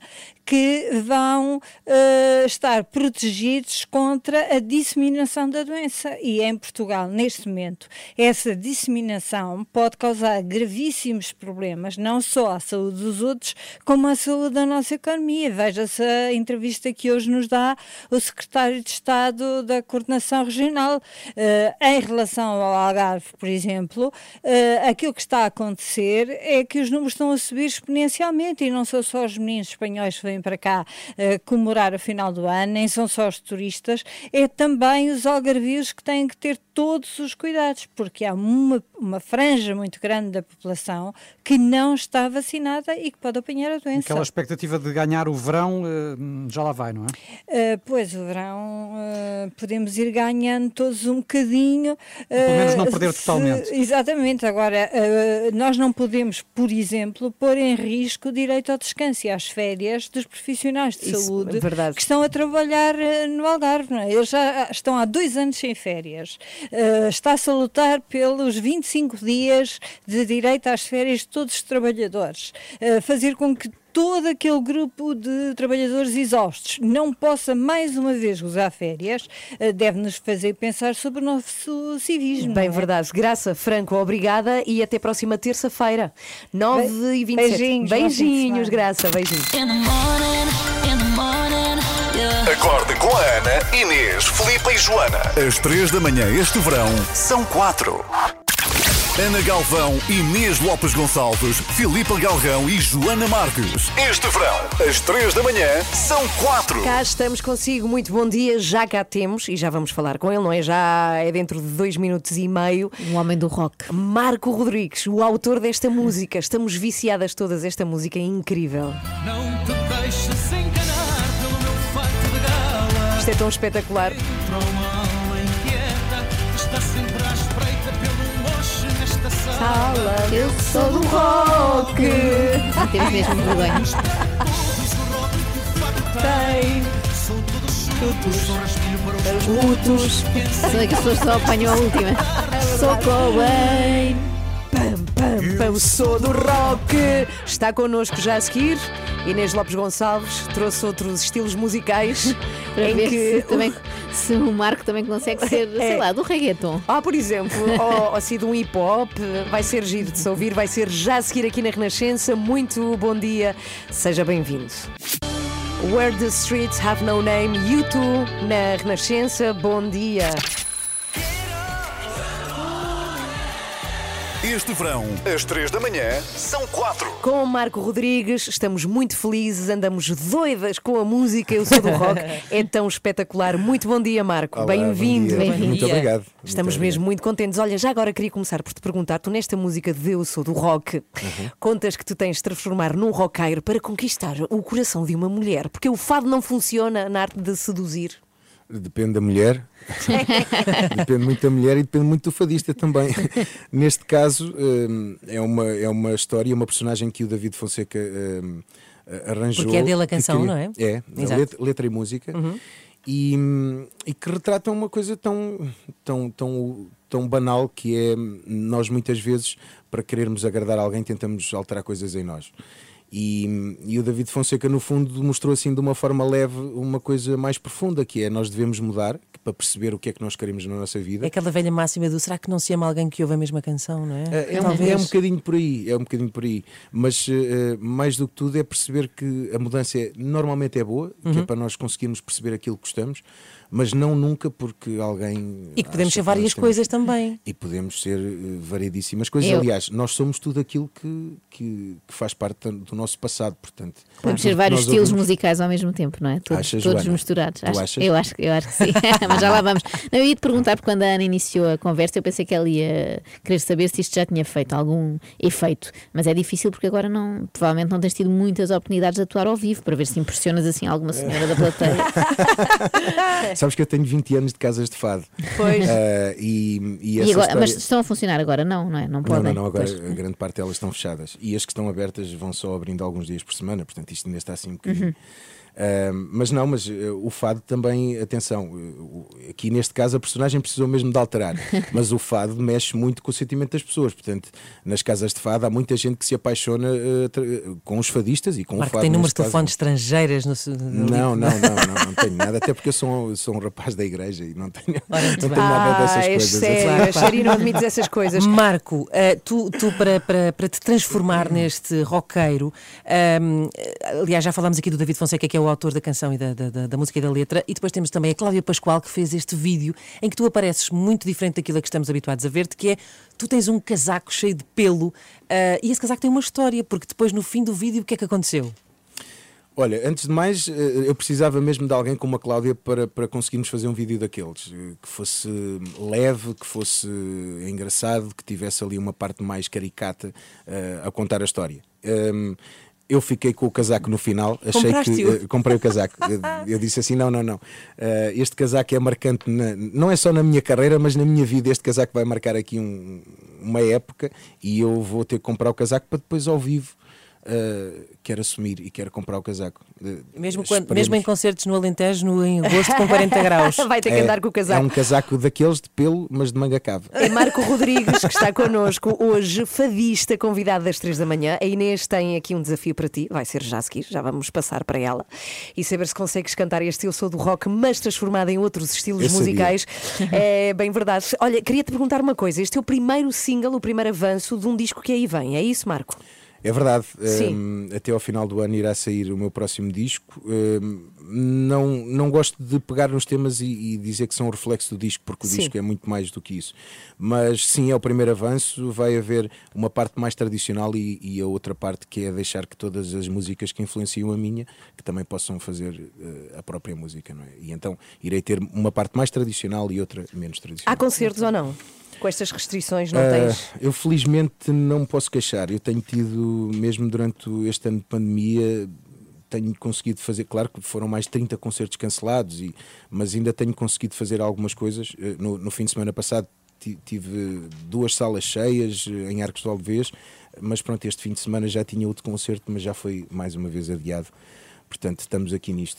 que vão eh, estar protegidos contra a disseminação da doença. E em Portugal, neste momento, essa disseminação pode causar gravíssimos problemas, não só à saúde dos outros, como à saúde da nossa economia. Veja-se a entrevista que hoje nos dá o secretário de Estado da Coordenação Regional. Eh, em relação ao Algarve, por exemplo, eh, aquilo que está a acontecer é que os números estão a subir exponencialmente e não são só os meninos espanhóis que vêm para cá eh, comemorar o final do ano, nem são só os turistas, é também os algarvios que têm que ter todos os cuidados, porque há uma, uma franja muito grande da população que não está vacinada e que pode apanhar a doença. Aquela expectativa de ganhar o verão eh, já lá vai, não é? Uh, pois, o verão uh, podemos ir ganhando todos um bocadinho. Pelo menos não uh, perder se- totalmente. Exatamente. Agora, uh, nós não podemos, por exemplo, pôr em risco o direito ao descanso e às férias dos profissionais de Isso, saúde é que estão a trabalhar uh, no Algarve. é? Eles já estão há dois anos sem férias. Uh, Está-se a lutar pelos 25 dias de direito às férias de todos os trabalhadores. Fazer com que todo aquele grupo de trabalhadores exaustos não possa mais uma vez gozar férias, uh, deve-nos fazer pensar sobre o nosso civismo. Bem é? verdade. Graça Franco, obrigada e até próxima terça-feira, 9 e 27 beijinhos, Beijinhos. Graça, beijinhos. Acorde com a Ana, Inês, Filipe e Joana. Às três da manhã este verão são quatro. Ana Galvão, Inês Lopes Gonçalves, Filipe Galrão e Joana Marques. Este verão, às três da manhã, são quatro. Cá estamos consigo, muito bom dia. Já cá temos, e já vamos falar com ele, não é? Já é dentro de dois minutos e meio. Um homem do rock. Marco Rodrigues, o autor desta música. Estamos viciadas todas, esta música é incrível. Não te deixes enganar pelo meu fato de gala. Isto é tão espetacular. Sala. Eu sou do rock. Ah, temos mesmo vergonha. Tem. Sou todos chutos, sou raspilho para os Para os putos. São aquelas pessoas que só apanham a última. Sou Cobain. Pam, pam, sou do rock. Está connosco já a seguir. Inês Lopes Gonçalves trouxe outros estilos musicais Para em ver que se, também, se o Marco também consegue ser, sei É. lá, do reggaeton. Ah, por exemplo, ou, ou se de um hip hop, vai ser giro de se ouvir, vai ser já a seguir aqui na Renascença. Muito bom dia, seja bem-vindo. Where the Streets Have No Name, YouTube na Renascença, bom dia. Este verão, às três da manhã, são quatro. Com o Marco Rodrigues, estamos muito felizes, andamos doidas com a música. Eu sou do rock, é tão espetacular. Muito bom dia, Marco. Bem-vindo. Bem-vindo. Muito obrigado. Estamos Muito mesmo muito contentes. Olha, já agora queria começar por te perguntar: tu nesta música de Eu Sou do Rock, Uhum. contas que tu tens de transformar num roqueiro para conquistar o coração de uma mulher, porque o fado não funciona na arte de seduzir. Depende da mulher. depende muito da mulher e depende muito do fadista também. Neste caso, hum, é, uma, é uma história, uma personagem que o David Fonseca hum, arranjou. Porque é dele a canção, não é? É, Exato. letra, letra e música. E, hum, e que retrata uma coisa tão, tão, tão, tão banal que é nós muitas vezes, para querermos agradar alguém, tentamos alterar coisas em nós. E, e o David Fonseca, no fundo, mostrou assim de uma forma leve uma coisa mais profunda, que é nós devemos mudar para perceber o que é que nós queremos na nossa vida. É aquela velha máxima do será que não se ama alguém que ouve a mesma canção, não é? É, é um, é um bocadinho por aí, é um bocadinho por aí. Mas eh, mais do que tudo é perceber que a mudança é- normalmente é boa, que é Uhum. para nós conseguirmos perceber aquilo que gostamos, mas não nunca porque alguém. E que podemos ser várias temos- coisas também. E podemos ser eh, variedíssimas coisas. Eu- Aliás, nós somos tudo aquilo que, que, que faz parte do nosso passado, portanto. Podemos ser vários estilos ouvimos- musicais ao mesmo tempo, não é? Todos, Achas, todos Joana? misturados. Tu Acho- achas? eu, acho, eu acho que sim, mas já lá vamos. Não, eu ia te perguntar, porque quando a Ana iniciou a conversa, eu pensei que ela ia querer saber se isto já tinha feito algum efeito. Mas é difícil porque agora não, provavelmente não tens tido muitas oportunidades de atuar ao vivo para ver se impressionas assim alguma senhora da plateia. Sabes que eu tenho 20 anos de casas de fado. Pois. Eh, e, e E agora- história- Mas estão a funcionar agora? Não, não é? Não Não, podem. não, não, agora Pois. a grande parte delas estão fechadas. E as que estão abertas vão só abrindo alguns dias por semana, portanto isto ainda está assim um bocadinho. Uhum. Mas não, mas eh, o fado também, atenção, o- aqui neste caso a personagem precisou mesmo de alterar, mas o fado mexe muito com o sentimento das pessoas, portanto, nas casas de fado há muita gente que se apaixona eh, com os fadistas e com Marco o fado. tem números de telefones estrangeiras no seu- Não, não, não, não, não tenho nada, até porque eu sou, sou um rapaz da igreja e não tenho, não tenho nada Ah, dessas és coisas. sério, não admites essas coisas. Marco, tu, tu para, para, para te transformar neste roqueiro, ehm, aliás, já falámos aqui do David Fonseca, que é o autor da canção e da, da, da- música e da letra, e depois temos também a Cláudia Pascoal, que fez este vídeo em que tu apareces muito diferente daquilo a que estamos habituados a ver-te, que é tu tens um casaco cheio de pelo, eh, e esse casaco tem uma história, porque depois no fim do vídeo o que é que aconteceu? Olha, antes de mais, eh, eu precisava mesmo de alguém como a Cláudia para, para conseguirmos fazer um vídeo daqueles eh, que fosse leve, que fosse engraçado, que tivesse ali uma parte mais caricata eh, a contar a história. Ehm, eu fiquei com o casaco no final, achei que eh, comprei o casaco. Eu, eu disse assim: não, não, não. Eh, este casaco é marcante, na- não é só na minha carreira, mas na minha vida. Este casaco vai marcar aqui um- uma época e eu vou ter que comprar o casaco para depois ao vivo. Eh, quero assumir e quero comprar o casaco. Mesmo, quando, mesmo em concertos no Alentejo, no, em agosto, com 40 graus. Vai ter que É- andar com o casaco. É um casaco daqueles de pelo, mas de manga cava. É Marco Rodrigues, que está connosco hoje, fadista, convidado das três da manhã. A Inês tem aqui um desafio para ti, vai ser já a seguir, já vamos passar para ela e saber se consegues cantar este Eu Sou do Rock, mas transformado em outros estilos Eu sabia. musicais. É bem verdade. Olha, queria-te perguntar uma coisa: este é o primeiro single, o primeiro avanço de um disco que aí vem, é isso, Marco? É verdade. Sim. Hum, até ao final do ano irá sair o meu próximo disco. Hum, não, não gosto de pegar nos temas e, e dizer que são um reflexo do disco, porque o Sim. disco é muito mais do que isso. Mas sim, é o primeiro avanço. Vai haver uma parte mais tradicional e, e a outra parte que é deixar que todas as músicas que influenciam a minha, que também possam fazer eh, a própria música. Não é? E então irei ter uma parte mais tradicional e outra menos tradicional. Há concertos ou não? Com estas restrições não Ah, tens? eu felizmente não me posso queixar. Eu tenho tido, mesmo durante este ano de pandemia, tenho conseguido fazer, claro que foram mais de 30 concertos cancelados, e, mas ainda tenho conseguido fazer algumas coisas. Eh, No, no fim de semana passado ti- tive duas salas cheias eh, em Arcos de Alvez, mas pronto, este fim de semana já tinha outro concerto, mas já foi mais uma vez adiado. Portanto, estamos aqui nisto,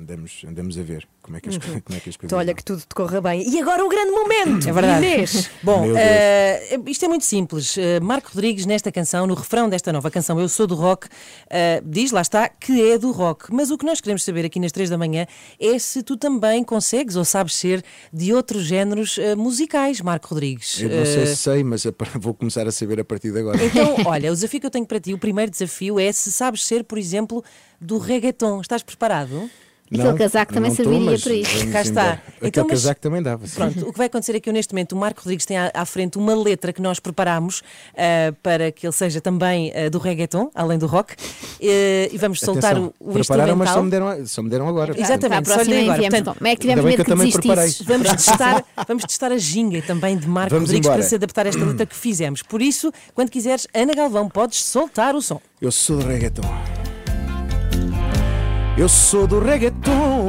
andamos, andamos a ver como é que as, Uhum. como é que as coisas Então, olha que tudo te corra bem. E agora o grande momento, É verdade. Inês. Bom, eh, isto é muito simples. Eh, Marco Rodrigues, nesta canção, no refrão desta nova canção, Eu Sou do Rock, eh, diz, lá está, que é do rock. Mas o que nós queremos saber aqui nas três da manhã é se tu também consegues ou sabes ser de outros géneros musicais, Marco Rodrigues. Eu não sei se sei, mas vou começar a saber a partir de agora. Então, olha, o desafio que eu tenho para ti, o primeiro desafio é se sabes ser, por exemplo, do reggaeton. Estás preparado? Aquele casaco também não tô, serviria mas para isso. Cá está. embora. Aquele Então, mas- casaco também dava. sim. Pronto, o que vai acontecer é que eu, neste momento, o Marco Rodrigues tem à, à frente uma letra que nós preparámos ah, para que ele seja também ah, do reggaeton, além do rock, Eh, e vamos soltar Atenção, o, o prepararam, mas só instrumental. me deram, só me deram agora. Exatamente, só lhe agora. Portanto, Como é que tivemos medo que que desistisses? Vamos testar, vamos testar a ginga também de Marco Vamos Rodrigues embora. para se adaptar a esta letra que fizemos. Por isso, quando quiseres, Ana Galvão, podes soltar o som. Eu sou do reggaeton. Eu sou do reggaeton.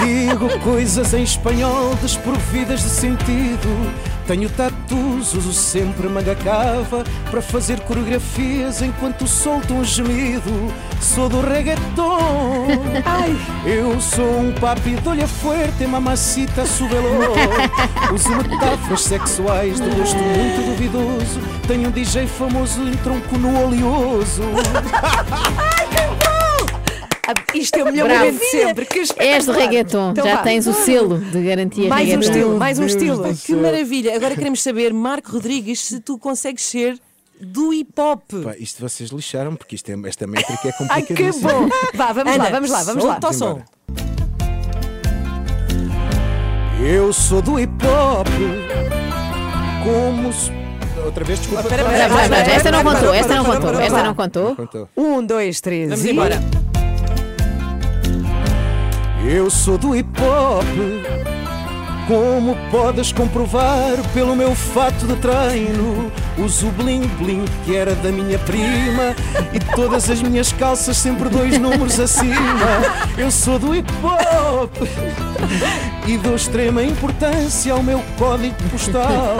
Digo coisas em espanhol desprovidas de sentido. Tenho tatus, uso sempre manga cava para fazer coreografias enquanto solto um gemido. Sou do reggaeton. Ai, eu sou um papi de olho forte, mamacita subelô. Uso metáforas sexuais de gosto muito duvidoso. Tenho um DJ famoso em tronco no oleoso. Ah, Isto é o melhor Bravo. momento de sempre. Que És do reggaeton, Então já vá. tens o selo de garantia Mais um reggaeton. estilo, mais um estilo. Que maravilha! Agora queremos saber, Marco Rodrigues, se tu consegues ser do hip hop. Pá, isto vocês lixaram, porque isto é- esta métrica é Ai, que complicadíssima. bom. Vá, vamos lá, Ana, vamos lá, vamos lá. solta o som. Eu sou do hip hop. Como. se- Outra vez, desculpa. Espera, Espera, espera, espera, Esta não contou, esta não contou, esta não contou. Contou. Um, dois, três Vamos e... embora. Eu sou do hip hop. Como podes comprovar pelo meu fato de treino, uso bling bling que era da minha prima e todas as minhas calças sempre dois números acima. Eu sou do hip hop e dou extrema importância ao meu código postal.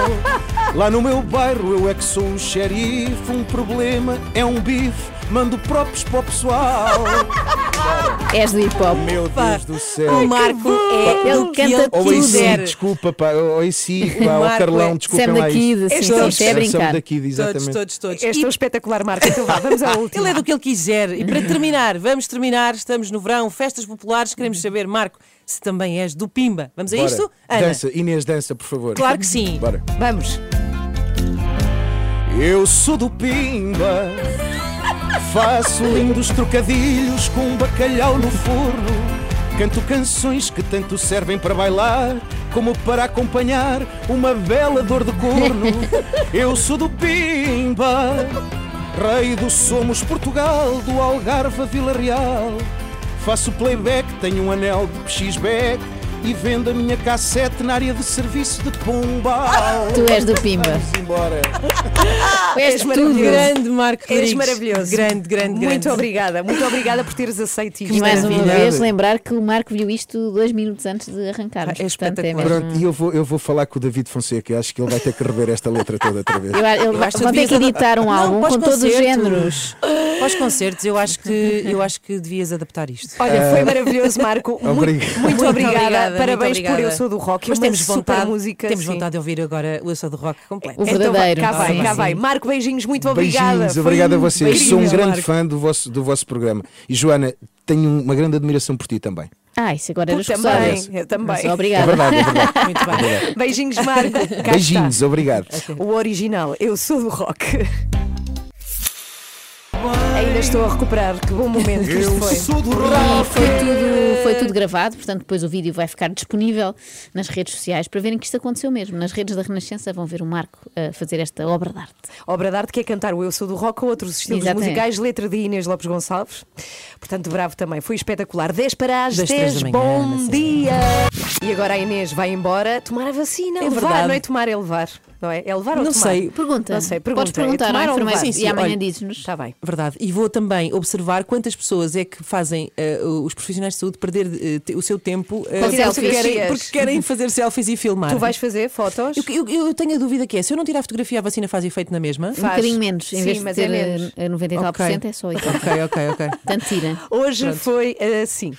Lá no meu bairro eu é que sou o xerife. Um problema é um bife, mando próprios para o pessoal. És do hip hop. Meu Deus do céu. O Marco é Ele do que canta ele Ou aí sim, quiser. desculpa, pá. Ou aí sim, pá. Marco Carlão, é desculpa Sam da isto. Kid, assim, todos é brincar. da Kid, exatamente. Todos, todos, todos. És E tão espetacular, Marco. Então vá, vamos à última. Ele é do que ele quiser. E para terminar, vamos terminar. Estamos no verão, festas populares. Queremos saber, Marco, se também és do Pimba. Vamos a Bora. isto? Ana? Dança, Inês, dança, por favor. Claro que sim. Bora. Vamos. Eu sou do Pimba. Faço lindos trocadilhos com um bacalhau no forno. Canto canções que tanto servem para bailar como para acompanhar uma bela dor de corno. Eu sou do Pimba, rei do Somos Portugal, do Algarve a Vila Real. Faço playback, tenho um anel de PX-Back e vendo a minha cassete na área de serviço de Pombal. Tu és do Pimba. Vamos embora. És És tudo. maravilhoso. Grande Marco És Rodrigues. maravilhoso. Grande, grande, grande. Muito obrigada. Muito obrigada por teres aceito isto. E mais uma vez lembrar que o Marco viu isto dois minutos antes de arrancarmos. Ah, é Portanto, é espetacular. mesmo... Pronto, e eu vou, eu vou falar com o David Fonseca. Acho que ele vai ter que rever esta letra toda outra vez. Eu, ele vai, ter que editar um álbum para os com todos os géneros. Para os concertos, eu acho que, eu acho que devias adaptar isto. Olha, foi maravilhoso, Marco. Obrigado. muito, Muito obrigada. Obrigada, Parabéns muito por obrigada. Eu Sou do Rock. Mas temos vontade, música. temos sim. vontade de ouvir agora o Eu Sou do Rock completo. O Então verdadeiro. cá vai, cá vai. Marco, beijinhos, muito obrigada. Beijinhos, obrigado a vocês. Sou um grande Marco. fã do vosso, do vosso programa. E Joana, tenho uma grande admiração por ti também. Ah, isso agora era também, eu também. Mas É Obrigada. verdade, é verdade. Muito bem. Obrigado. Beijinhos, Marco. Cá Beijinhos, obrigado. O original, Eu Sou do Rock. Ainda estou a recuperar. Que bom momento que isto Eu foi. sou do E foi tudo, foi tudo gravado, portanto, depois o vídeo vai ficar disponível nas redes sociais para verem que isto aconteceu mesmo. Nas redes da Renascença vão ver o Marco a fazer esta obra de arte. Obra de arte que é cantar o Eu Sou do Rock ou outros estilos Exatamente. musicais, letra de Inês Lopes Gonçalves. Portanto, bravo também. Foi espetacular. 10 para as Das 10. três da manhã, Bom dia. E agora a Inês vai embora tomar a vacina. É levar, verdade. não é tomar, é levar. Não é? É levar ou Não tomar? sei. Pergunta. Não sei, pergunta. Podes perguntar é tomar enfermeiro Sim, sim, e amanhã dizes-nos. Está bem. Verdade. E vou também observar quantas pessoas é que fazem eh, os profissionais de saúde perder te- o seu tempo Com porque, selfies. querem, porque querem fazer selfies e filmar. Tu vais fazer fotos? Eu, eu- eu tenho a dúvida que é, se eu não tirar a fotografia, a vacina faz efeito na mesma? Um Faz. bocadinho menos, em Sim, vez de mas ter é menos. eh, 90 e tal por Ok. cento, é só isso. Ok, ok, ok. Portanto, tira. Hoje Pronto. foi assim.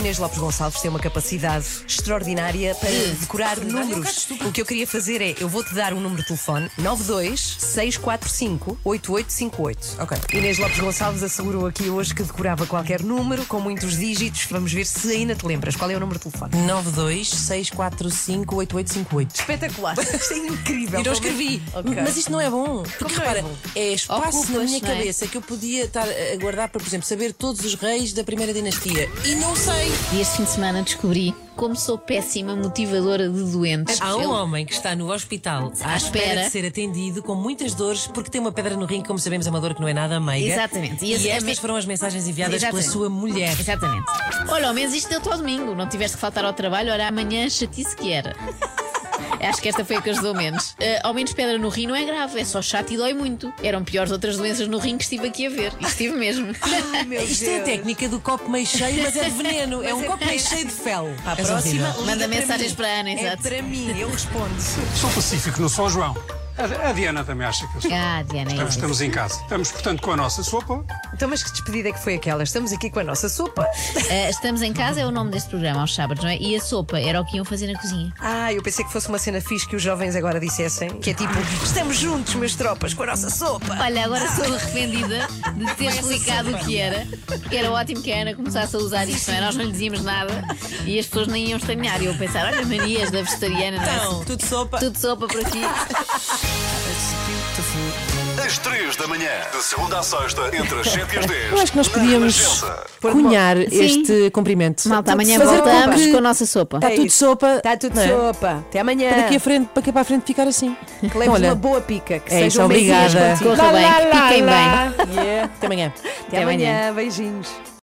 Inês Lopes Gonçalves tem uma capacidade extraordinária para decorar números. O que eu queria fazer é, eu vou-te dar um número de telefone, 92 645 8858. Ok. Inês Lopes Gonçalves assegurou aqui hoje que decorava qualquer número com muitos dígitos. Vamos ver se ainda te lembras. Qual é o número de telefone? 926458858. Espetacular. Isto é incrível. E não escrevi. Ok. Mas isto não é bom. Porque Como é repara, bom? é espaço Ocupas, na minha é? cabeça que eu podia estar a guardar para, por exemplo, saber todos os reis da primeira dinastia. E não sei. E este fim de semana descobri como sou péssima motivadora de doentes. Há um Eu- homem que está no hospital à, À espera. espera. de ser atendido com muitas dores porque tem uma pedra no rim, como sabemos, é uma dor que não é nada meiga. Exatamente. E, esse- é estas me- foram as mensagens enviadas Exatamente. pela sua mulher. Exatamente. Olha, ao menos isto deu-te ao domingo. Não tiveste que faltar ao trabalho. Olha, amanhã chatice que era. Acho que esta foi a que ajudou menos. Eh, ao menos pedra no rim não é grave, é só chato e dói muito. Eram piores outras doenças no rim que estive aqui a ver. E estive mesmo. Isto é a técnica do copo meio cheio, mas é de veneno. é um copo meio cheio de fel. À És próxima, horrível. Manda liga para mensagens mim. para a Ana, É exato. para mim, eu respondo. Sou pacífico, não sou o João. A, a Diana também acha que eu sou. Ah, Diana, é Estamos, isso. estamos em casa. Estamos, portanto, com a nossa sopa. Então, mas que despedida é que foi aquela? Estamos aqui com a nossa sopa. Eh, estamos em casa é o nome deste programa, aos sábados, não é? E a sopa era o que iam fazer na cozinha. Ah, eu pensei que fosse uma cena fixe que os jovens agora dissessem, que é tipo, estamos juntos, meus tropas, com a nossa sopa. Olha, agora estou arrependida de ter explicado o que era, porque era ótimo que a Ana começasse a usar isto, não é? Nós não lhe dizíamos nada e as pessoas nem iam estranhar. E eu pensar, olha, manias da vegetariana, não é? Então, tudo sopa. Tudo sopa por aqui. As às 3 da manhã. De segunda à sexta, entre as 7 e as 10. Eu acho que nós podíamos cunhar Sim. este cumprimento. Malta, amanhã Fazer voltamos com a nossa sopa. Está É tudo isso. sopa. Está tudo não é? sopa. Até amanhã. Para daqui a frente, para aqui para a frente ficar assim. Que leves Olha, uma boa pica. Que é isso, sejam obrigada. Corra bem, que piquem bem. Yeah. Até amanhã. Até amanhã. Beijinhos.